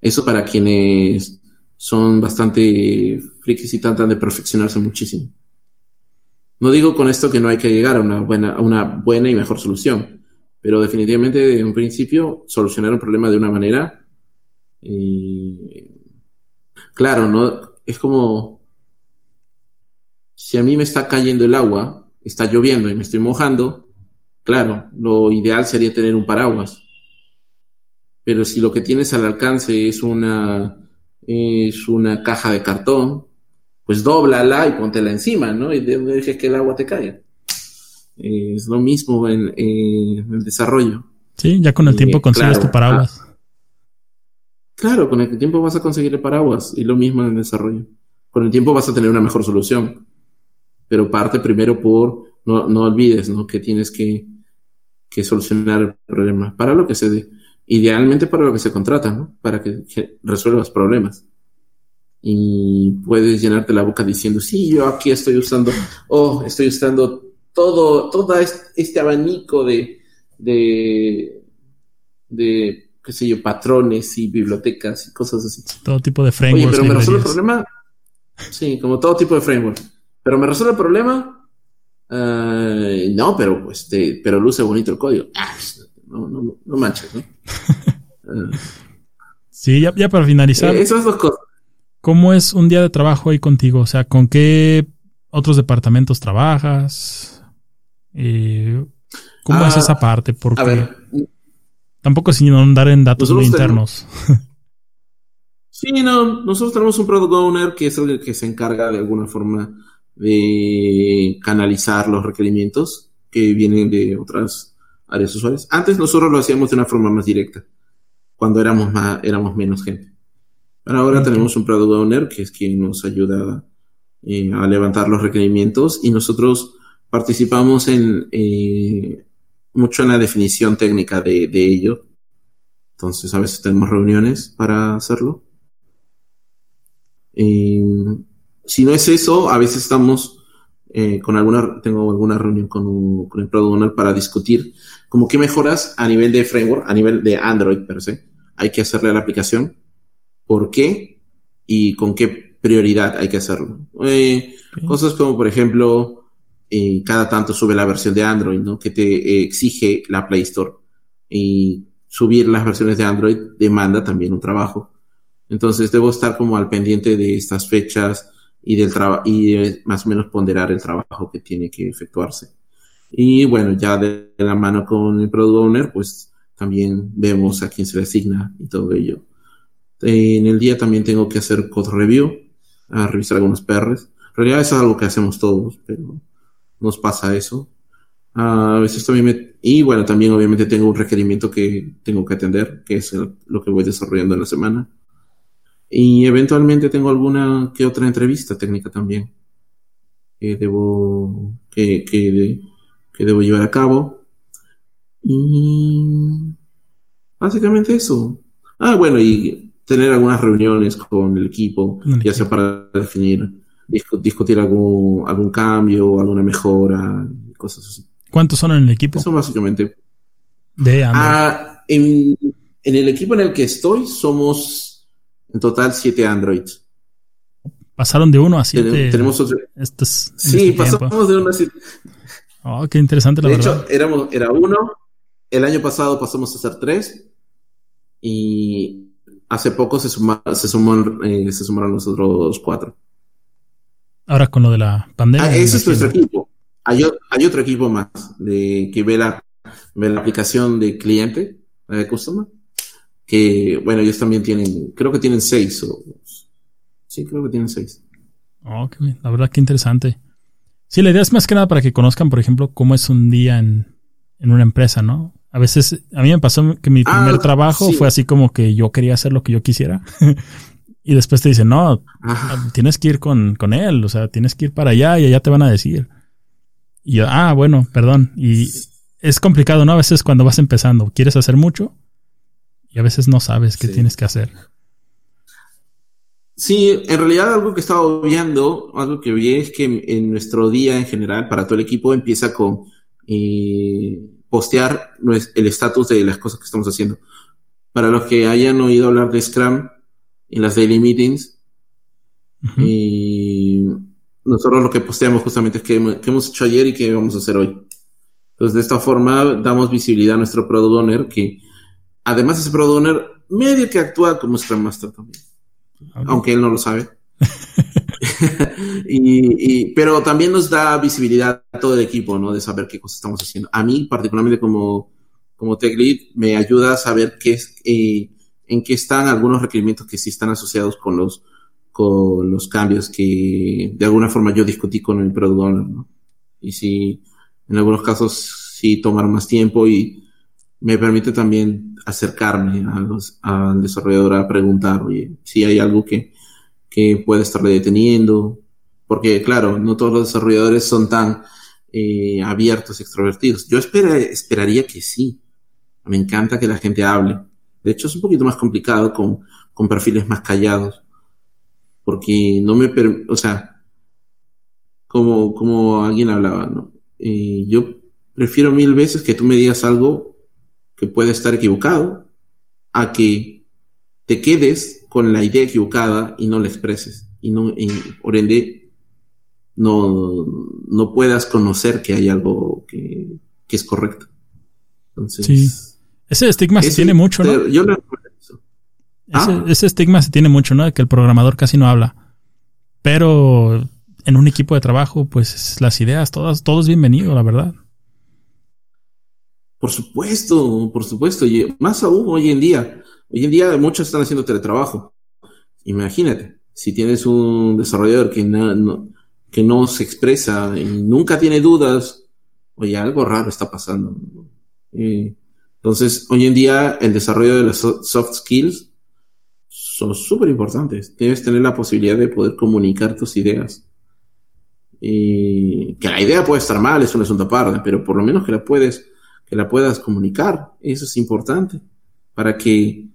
Eso para quienes son bastante frikis y tratan de perfeccionarse muchísimo. No digo con esto que no hay que llegar a una buena, una buena y mejor solución, pero definitivamente de un principio solucionar un problema de una manera. claro, no es como si a mí me está cayendo el agua, está lloviendo y me estoy mojando, claro, lo ideal sería tener un paraguas. Pero si lo que tienes al alcance es una es una caja de cartón, pues dóblala y póntela encima, ¿no? Y dejes que el agua te caiga. es lo mismo en, el desarrollo. Sí, ya con el tiempo consigues tu paraguas. Ah, claro, con el tiempo vas a conseguir el paraguas y lo mismo en el desarrollo. Con el tiempo vas a tener una mejor solución. Pero parte primero por, no, no olvides, ¿no? Que tienes que, que solucionar el problema. Para lo que se dé. Idealmente para lo que se contrata, ¿no? Para que, que resuelvas problemas y puedes llenarte la boca diciendo, sí, yo aquí estoy usando, oh, estoy usando todo, todo este abanico de, de, de, qué sé yo, patrones y bibliotecas y cosas así. Todo tipo de frameworks. Oye, pero me resuelve el problema. Sí, como todo tipo de framework. Pero me resuelve el problema. Uh, no, pero este, pero luce bonito el código. Ah, no, no, no manches, ¿no? sí, ya, ya para finalizar. Eh, esas dos cosas. ¿Cómo es un día de trabajo ahí contigo? O sea, ¿con qué otros departamentos trabajas? Eh, ¿Cómo es ah, esa parte? Porque tampoco sin andar en datos muy internos. sí, no, nosotros tenemos un product owner que es el que se encarga de alguna forma de canalizar los requerimientos que vienen de otras áreas usuarias. Antes nosotros lo hacíamos de una forma más directa, cuando éramos más, éramos menos gente ahora tenemos un product owner que es quien nos ayuda eh, a levantar los requerimientos y nosotros participamos en eh, mucho en la definición técnica de, ello. Entonces a veces tenemos reuniones para hacerlo. Eh, si no es eso, a veces estamos eh, con alguna, tengo alguna reunión con, con el Product Owner para discutir como qué mejoras a nivel de framework, a nivel de Android per se, hay que hacerle a la aplicación, por qué y con qué prioridad hay que hacerlo. Eh, Cosas como, por ejemplo, eh, cada tanto sube la versión de Android, ¿no? Que te exige la Play Store. Y subir las versiones de Android demanda también un trabajo. Entonces debo estar como al pendiente de estas fechas y del y más o menos ponderar el trabajo que tiene que efectuarse. Y bueno, ya de la mano con el Product Owner, pues también vemos a quién se le asigna y todo ello. En el día también tengo que hacer code review, a revisar algunos PRs. En realidad eso es algo que hacemos todos, pero nos pasa eso. A veces también me... Y bueno, también obviamente tengo un requerimiento que tengo que atender, que es lo que voy desarrollando en la semana. Y eventualmente tengo alguna que otra entrevista técnica también que debo, que, que, que debo llevar a cabo. Y básicamente eso. Ah, bueno, y tener algunas reuniones con el equipo, ya sea para definir, discutir algún, algún cambio, alguna mejora, cosas así. ¿Cuántos son en el equipo? Eso básicamente. De ah, en, en el equipo en el que estoy somos en total, siete Androids. Pasaron de uno a siete. Tenemos otro. sí, pasamos de uno a siete. Oh, qué interesante la de verdad. De hecho, éramos, era uno. El año pasado pasamos a ser tres. Y hace poco se, suma, se, sumó, eh, se sumaron los otros cuatro. Ahora con lo de la pandemia. Ah, ese es nuestro equipo. Hay, hay, otro equipo más de que ve la, ve la aplicación de cliente, de customer que, bueno, ellos también tienen, creo que tienen seis. O, sí, creo que tienen seis. Ok, la verdad que interesante. Sí, la idea es más que nada para que conozcan, por ejemplo, cómo es un día en, en una empresa, ¿no? A veces, a mí me pasó que mi ah, primer trabajo fue así como que yo quería hacer lo que yo quisiera. y después te dicen, no, tienes que ir con, con él, o sea, tienes que ir para allá y allá te van a decir. Y yo, ah, bueno, perdón. Y es complicado, ¿no? A veces cuando vas empezando, quieres hacer mucho y a veces no sabes qué tienes que hacer. Sí, en realidad algo que estaba viendo, algo que vi es que en nuestro día en general, para todo el equipo, empieza con eh, postear el estatus de las cosas que estamos haciendo. Para los que hayan oído hablar de Scrum en las daily meetings, y nosotros lo que posteamos justamente es que, hemos hecho ayer y qué vamos a hacer hoy. Entonces, de esta forma, damos visibilidad a nuestro product owner que Además, ese product owner medio que actúa como Scrum Master también. Aunque él no lo sabe. y, pero también nos da visibilidad a todo el equipo, ¿no? De saber qué cosas estamos haciendo. A mí, particularmente como, como Tech Lead, me ayuda a saber qué es, eh, en qué están algunos requerimientos que sí están asociados con los, con los cambios que de alguna forma yo discutí con el product owner, ¿no? Y si, en algunos casos, sí tomar más tiempo y me permite también acercarme a los, al desarrollador a preguntar, oye, si hay algo que, que puede estarle deteniendo, porque claro, no todos los desarrolladores son tan eh, abiertos, extrovertidos. Yo espera, esperaría que sí. Me encanta que la gente hable. De hecho, es un poquito más complicado con, con perfiles más callados, porque no me, o sea, como, como alguien hablaba, ¿no? Eh, yo prefiero mil veces que tú me digas algo que puede estar equivocado a que te quedes con la idea equivocada y no la expreses y no por ende no, no puedas conocer que hay algo que, es correcto. Entonces, sí. Ese estigma se tiene mucho, ¿no? Yo ¿Ah? ese, estigma se tiene mucho, ¿no? De que el programador casi no habla. Pero en un equipo de trabajo, pues las ideas, todas, todo es bienvenido, la verdad. Por supuesto, por supuesto. Y más aún hoy en día. Hoy en día muchos están haciendo teletrabajo. Imagínate, si tienes un desarrollador que no, que no se expresa y nunca tiene dudas, oye, algo raro está pasando. entonces, hoy en día el desarrollo de las soft skills son súper importantes. Debes tener la posibilidad de poder comunicar tus ideas. Y que la idea puede estar mal, es un asunto aparte, pero por lo menos que la puedes que la puedas comunicar. Eso es importante para que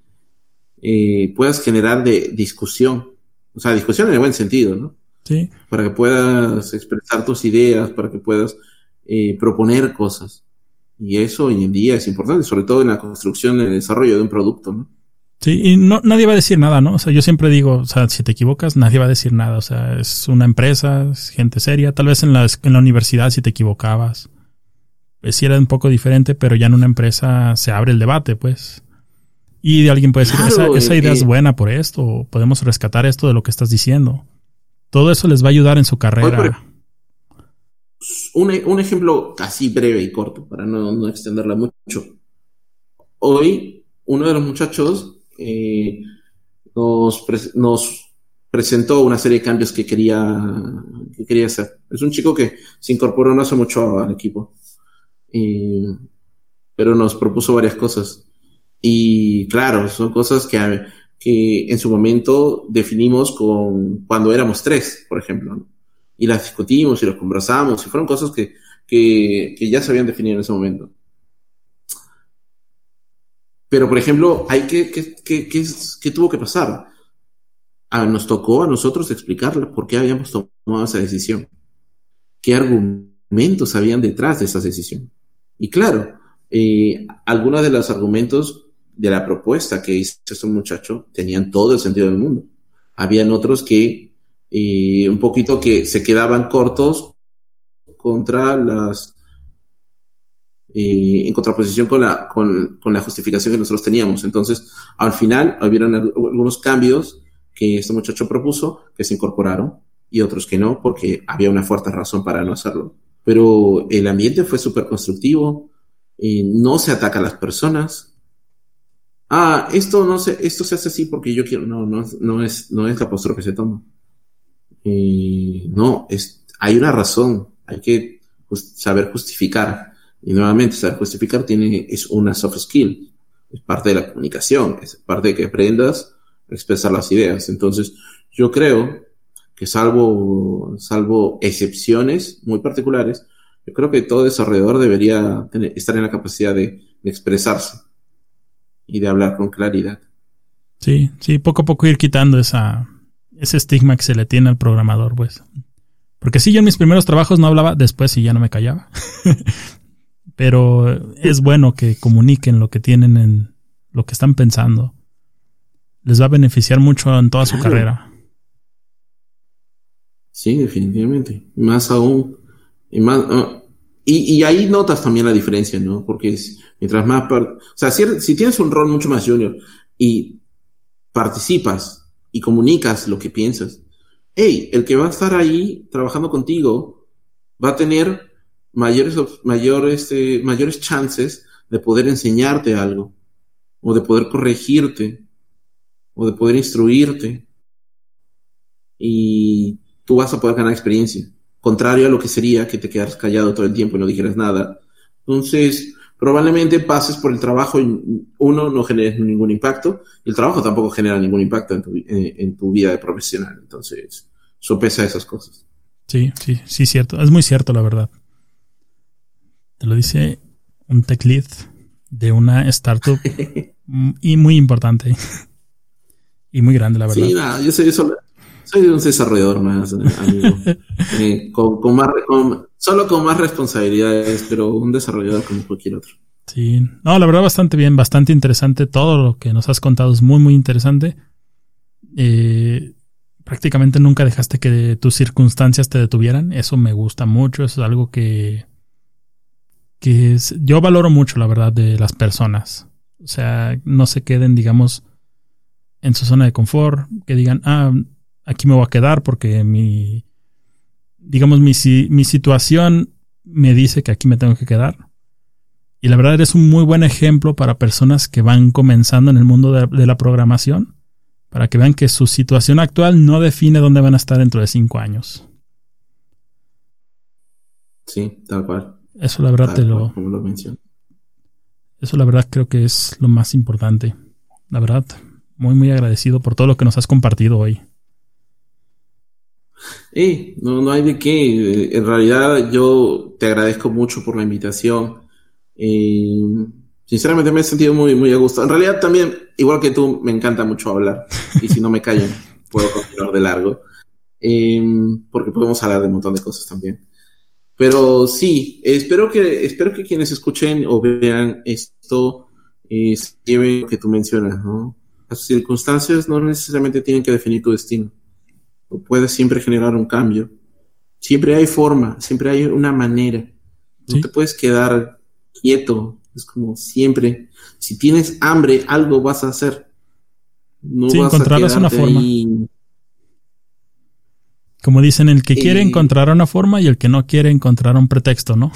eh, puedas generar de discusión. O sea, discusión en el buen sentido, ¿no? Sí. Para que puedas expresar tus ideas, para que puedas eh, proponer cosas. Y eso hoy en día es importante, sobre todo en la construcción y el desarrollo de un producto, ¿no? Sí, y no, nadie va a decir nada, ¿no? O sea, yo siempre digo, o sea, si te equivocas, nadie va a decir nada. O sea, es una empresa, es gente seria. Tal vez en la, en la universidad si te equivocabas, sí era un poco diferente, pero ya en una empresa se abre el debate, pues. Y alguien puede decir, esa, idea es buena por esto, podemos rescatar esto de lo que estás diciendo. Todo eso les va a ayudar en su carrera. Un, un, ejemplo casi breve y corto, para no, no extenderla mucho. Hoy, uno de los muchachos eh, nos, nos presentó una serie de cambios que quería, que quería hacer. Es un chico que se incorporó no hace mucho al equipo, pero nos propuso varias cosas. Y claro, son cosas que, que en su momento definimos con cuando éramos tres, por ejemplo, y las discutimos y las conversamos, y fueron cosas que, que, que ya se habían definido en ese momento. Pero, por ejemplo, hay que, ¿qué, tuvo que pasar? Nos tocó a nosotros explicarle por qué habíamos tomado esa decisión. ¿Qué argumentos habían detrás de esa decisión? Y claro, eh, algunos de los argumentos de la propuesta que hizo este muchacho tenían todo el sentido del mundo. Habían otros que eh, un poquito que se quedaban cortos contra las en contraposición con la, con, con, la justificación que nosotros teníamos. Entonces, al final, hubieron algunos cambios que este muchacho propuso que se incorporaron y otros que no, porque había una fuerte razón para no hacerlo. Pero el ambiente fue súper constructivo, no se ataca a las personas. Ah, esto no se, esto se hace así porque yo quiero. No, no, no es, no es la postura que se toma. no, es, hay una razón, hay que saber justificar. Y nuevamente, saber justificar tiene, es una soft skill, es parte de la comunicación, es parte de que aprendas a expresar las ideas. Entonces, yo creo que salvo, salvo excepciones muy particulares, yo creo que todo desarrollador debería estar en la capacidad de, expresarse y de hablar con claridad. Sí, sí, poco a poco ir quitando esa, ese estigma que se le tiene al programador, pues. Porque sí, yo en mis primeros trabajos no hablaba, después sí ya no me callaba. Pero es bueno que comuniquen lo que tienen en lo que están pensando. Les va a beneficiar mucho en toda su carrera. Sí, definitivamente. Más aún. Y, más, ah, y, ahí notas también la diferencia, ¿no? Porque mientras más... O sea, si, si tienes un rol mucho más junior y participas y comunicas lo que piensas, hey, el que va a estar ahí trabajando contigo va a tener mayores, mayores, este, mayores chances de poder enseñarte algo, o de poder corregirte, o de poder instruirte. Y tú vas a poder ganar experiencia, contrario a lo que sería que te quedaras callado todo el tiempo y no dijeras nada. Entonces, probablemente pases por el trabajo y uno no generes ningún impacto, y el trabajo tampoco genera ningún impacto en tu, en tu vida de profesional. Entonces, sopesa esas cosas. Sí, sí, sí, cierto. Es muy cierto, la verdad. Te lo dice un tech lead de una startup y muy importante y muy grande, la verdad. Sí, nada, yo soy, soy un desarrollador más, amigo. Eh, con, más, solo con más responsabilidades, pero un desarrollador como cualquier otro. Sí, no, la verdad bastante bien, bastante interesante. Todo lo que nos has contado es muy, muy interesante. Eh, prácticamente nunca dejaste que tus circunstancias te detuvieran. Eso me gusta mucho, eso es algo que que yo valoro mucho, la verdad, de las personas. O sea, no se queden, digamos, en su zona de confort, que digan, ah, aquí me voy a quedar porque mi, digamos, mi, mi situación me dice que aquí me tengo que quedar. Y la verdad eres un muy buen ejemplo para personas que van comenzando en el mundo de, de la programación, para que vean que su situación actual no define dónde van a estar dentro de cinco años. Sí, tal cual. Eso la verdad te lo... Eso la verdad creo que es lo más importante. La verdad, muy muy agradecido por todo lo que nos has compartido hoy. Eh, no, no hay de qué. En realidad yo te agradezco mucho por la invitación. Eh, sinceramente me he sentido muy, muy a gusto. En realidad también, igual que tú, me encanta mucho hablar. Y si no me callan, puedo continuar de largo. em, porque podemos hablar de un montón de cosas también. Pero sí, espero que, espero que quienes escuchen o vean esto eh, lleven lo que tú mencionas, ¿no? Las circunstancias no necesariamente tienen que definir tu destino. O puedes siempre generar un cambio. Siempre hay forma, siempre hay una manera. No te puedes quedar quieto. Es como siempre. Si tienes hambre, algo vas a hacer. No sí, encontrarás una forma. Como dicen, el que quiere encontrar una forma y el que no quiere encontrar un pretexto, ¿no?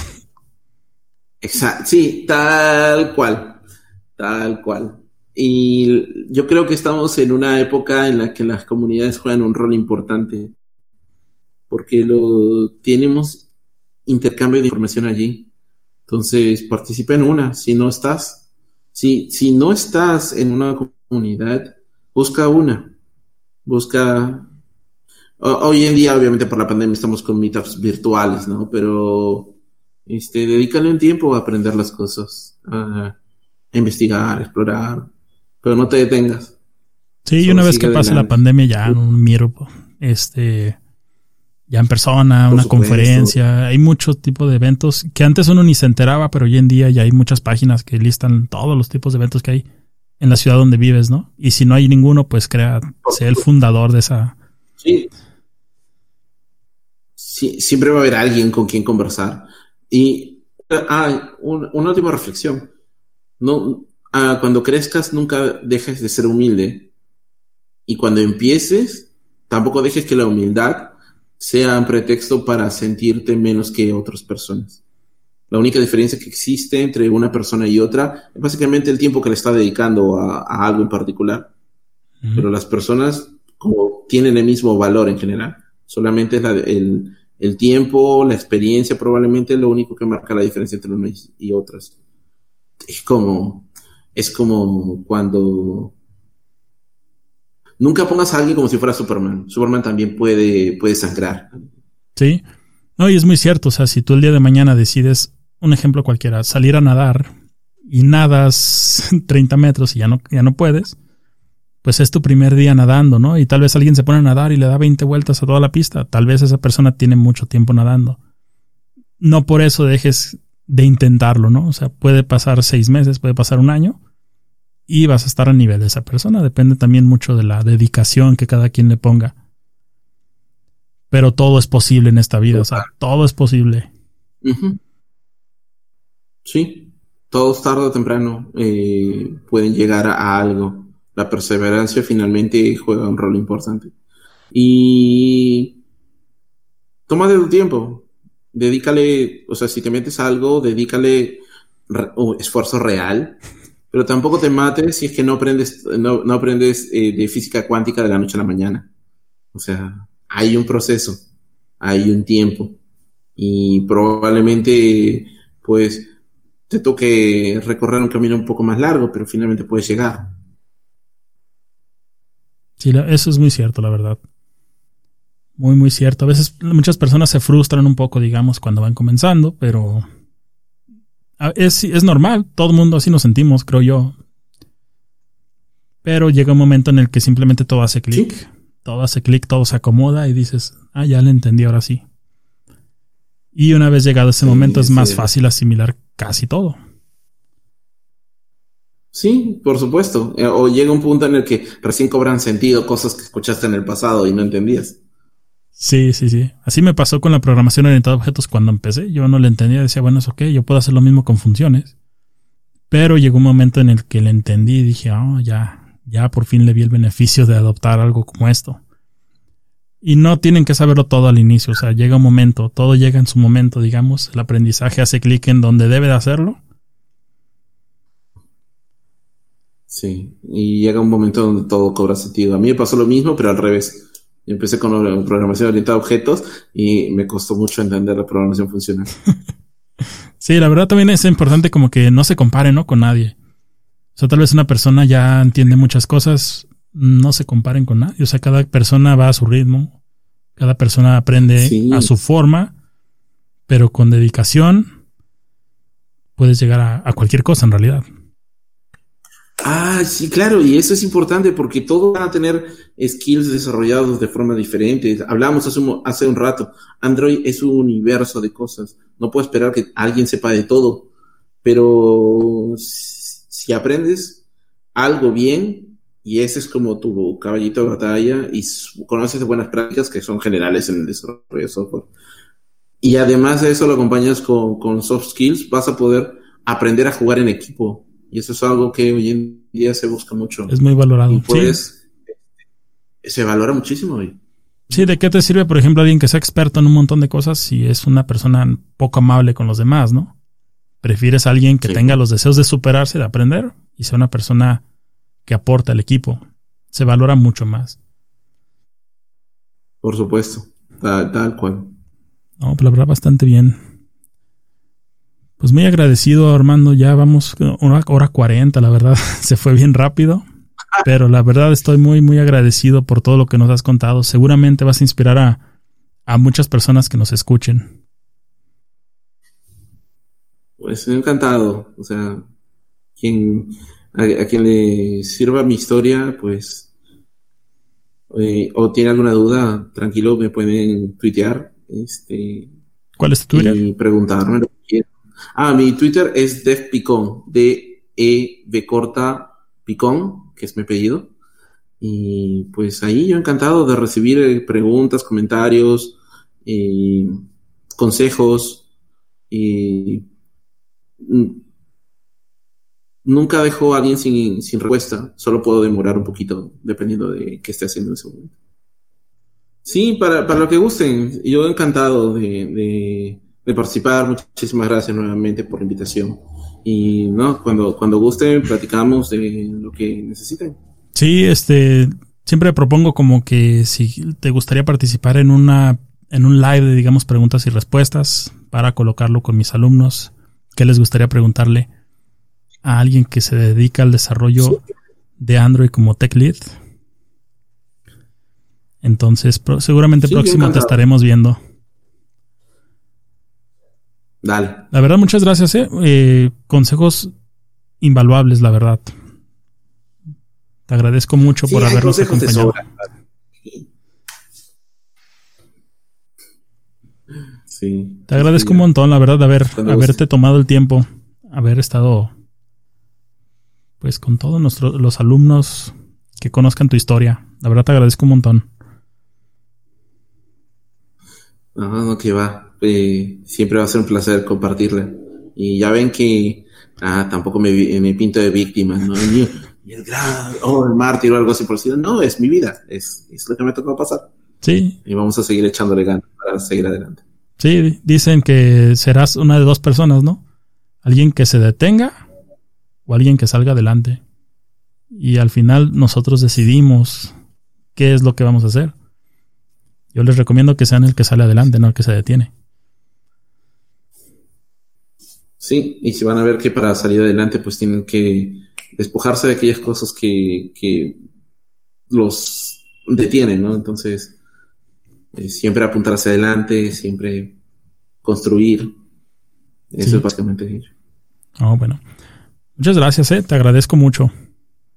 Exacto, sí, tal cual, tal cual. Y yo creo que estamos en una época en la que las comunidades juegan un rol importante, porque lo tenemos intercambio de información allí. Entonces, participa en una. Si no estás, si, si no estás en una comunidad, busca una. Busca Hoy en día, obviamente por la pandemia, estamos con meetups virtuales, ¿no? Pero este, dedícale un tiempo a aprender las cosas, a, investigar, a explorar, pero no te detengas. Sí, y una vez que pase la pandemia ya un miro, este, ya en persona, una conferencia, hay muchos tipos de eventos que antes uno ni se enteraba, pero hoy en día ya hay muchas páginas que listan todos los tipos de eventos que hay en la ciudad donde vives, ¿no? Y si no hay ninguno, pues crea, sea el fundador de esa. Sí, siempre va a haber alguien con quien conversar. Y ah, una última reflexión. No, ah, cuando crezcas, nunca dejes de ser humilde. Y cuando empieces, tampoco dejes que la humildad sea un pretexto para sentirte menos que otras personas. La única diferencia que existe entre una persona y otra es básicamente el tiempo que le está dedicando a, algo en particular. Pero las personas como tienen el mismo valor en general. Solamente es la, el, el tiempo, la experiencia probablemente es lo único que marca la diferencia entre unas y otras. Es como, es como cuando nunca pongas a alguien como si fuera Superman. Superman también puede, puede sangrar. Sí. No, y es muy cierto. O sea, si tú el día de mañana decides, un ejemplo cualquiera, salir a nadar y nadas 30 metros y ya no, ya no puedes, pues es tu primer día nadando, ¿no? Y tal vez alguien se pone a nadar y le da 20 vueltas a toda la pista. Tal vez esa persona tiene mucho tiempo nadando. No por eso dejes de intentarlo, ¿no? O sea, puede pasar seis meses, puede pasar un año y vas a estar a nivel de esa persona. Depende también mucho de la dedicación que cada quien le ponga. Pero todo es posible en esta vida, o sea, todo es posible. Sí, todos tarde o temprano eh, pueden llegar a algo la perseverancia finalmente juega un rol importante. Y toma de tu tiempo, dedícale, o sea, si te metes a algo, dedícale esfuerzo real, pero tampoco te mates si es que no aprendes, no, aprendes eh, de física cuántica de la noche a la mañana. O sea, hay un proceso, hay un tiempo y probablemente pues te toque recorrer un camino un poco más largo, pero finalmente puedes llegar. Sí, eso es muy cierto, la verdad. Muy, muy cierto. A veces muchas personas se frustran un poco, digamos, cuando van comenzando, pero es, es normal. Todo el mundo así nos sentimos, creo yo. Pero llega un momento en el que simplemente todo hace clic. Todo hace clic, todo se acomoda y dices, ah, ya le entendí, ahora sí. Y una vez llegado ese momento es más fácil asimilar casi todo. Sí, por supuesto. Eh, o llega un punto en el que recién cobran sentido cosas que escuchaste en el pasado y no entendías. Sí, sí, sí. Así me pasó con la programación orientada a objetos cuando empecé. Yo no le entendía, decía, bueno, es ok, yo puedo hacer lo mismo con funciones. Pero llegó un momento en el que le entendí y dije, oh, ya, ya por fin le vi el beneficio de adoptar algo como esto. Y no tienen que saberlo todo al inicio, o sea, llega un momento, todo llega en su momento, digamos, el aprendizaje hace clic en donde debe de hacerlo Sí, y llega un momento donde todo cobra sentido. A mí me pasó lo mismo, pero al revés. Yo empecé con la programación orientada a objetos y me costó mucho entender la programación funcional. sí, la verdad también es importante como que no se compare, ¿no? Con nadie. O sea, tal vez una persona ya entiende muchas cosas, no se comparen con nadie. O sea, cada persona va a su ritmo, cada persona aprende a su forma, pero con dedicación puedes llegar a cualquier cosa en realidad. Ah, sí, claro, y eso es importante porque todos van a tener skills desarrollados de forma diferente. Hablamos hace un, hace un rato, Android es un universo de cosas. No puedo esperar que alguien sepa de todo, pero si aprendes algo bien, y ese es como tu caballito de batalla, y conoces buenas prácticas que son generales en el desarrollo de software, y además de eso lo acompañas con, con soft skills, vas a poder aprender a jugar en equipo y eso es algo que hoy en día se busca mucho. Es muy valorado. pues, se valora muchísimo hoy. Sí, ¿de qué te sirve, por ejemplo, alguien que sea experto en un montón de cosas si es una persona poco amable con los demás, ¿no? Prefieres a alguien que tenga los deseos de superarse, de aprender, y sea una persona que aporta al equipo. Se valora mucho más. Por supuesto, tal, tal cual. No, pues la verdad, bastante bien. Pues muy agradecido, Armando. Ya vamos una hora cuarenta, la verdad. Se fue bien rápido. Pero la verdad estoy muy, muy agradecido por todo lo que nos has contado. Seguramente vas a inspirar a, a muchas personas que nos escuchen. Pues encantado. O sea, quien, a, quien le sirva mi historia, pues, eh, o tiene alguna duda, tranquilo, me pueden tuitear. Este, ¿Cuál es tu Twitter? Y preguntarme lo que quieran. Ah, mi Twitter es DevPicón, D-E-V corta Picón, que es mi apellido. Y pues ahí yo encantado de recibir eh, preguntas, comentarios, consejos. Nunca dejo a alguien sin, sin respuesta, solo puedo demorar un poquito dependiendo de qué esté haciendo en ese momento. Sí, para, para lo que gusten, yo encantado de de participar. Muchísimas gracias nuevamente por la invitación. Y no, cuando, cuando gusten, platicamos de lo que necesiten. Sí, este, siempre propongo como que si te gustaría participar en una, en un live de, digamos, preguntas y respuestas para colocarlo con mis alumnos, ¿qué les gustaría preguntarle a alguien que se dedica al desarrollo de Android como Tech Lead? Entonces, seguramente próximo te estaremos viendo. Dale. La verdad, muchas gracias. Eh. eh. consejos invaluables, la verdad. Te agradezco mucho por habernos acompañado. Sí. Te agradezco un montón, la verdad, de haber, haberte tomado el tiempo, haber estado pues con todos nuestros los alumnos que conozcan tu historia. La verdad te agradezco un montón. No, no, que va. Eh, siempre va a ser un placer compartirla. Y ya ven que ah, tampoco me, me, pinto de víctima, ¿no? el o el mártir o algo así por decir, no, es mi vida, es, es lo que me tocó pasar. Sí. Y vamos a seguir echándole ganas para seguir adelante. Sí, dicen que serás una de dos personas, ¿no? Alguien que se detenga o alguien que salga adelante. Y al final nosotros decidimos qué es lo que vamos a hacer. Yo les recomiendo que sean el que sale adelante, no el que se detiene. Sí, y si van a ver que para salir adelante pues tienen que despojarse de aquellas cosas que, que los detienen, ¿no? Entonces, eh, siempre apuntar hacia adelante, siempre construir. Eso es básicamente Oh, bueno. Muchas gracias, eh. te agradezco mucho.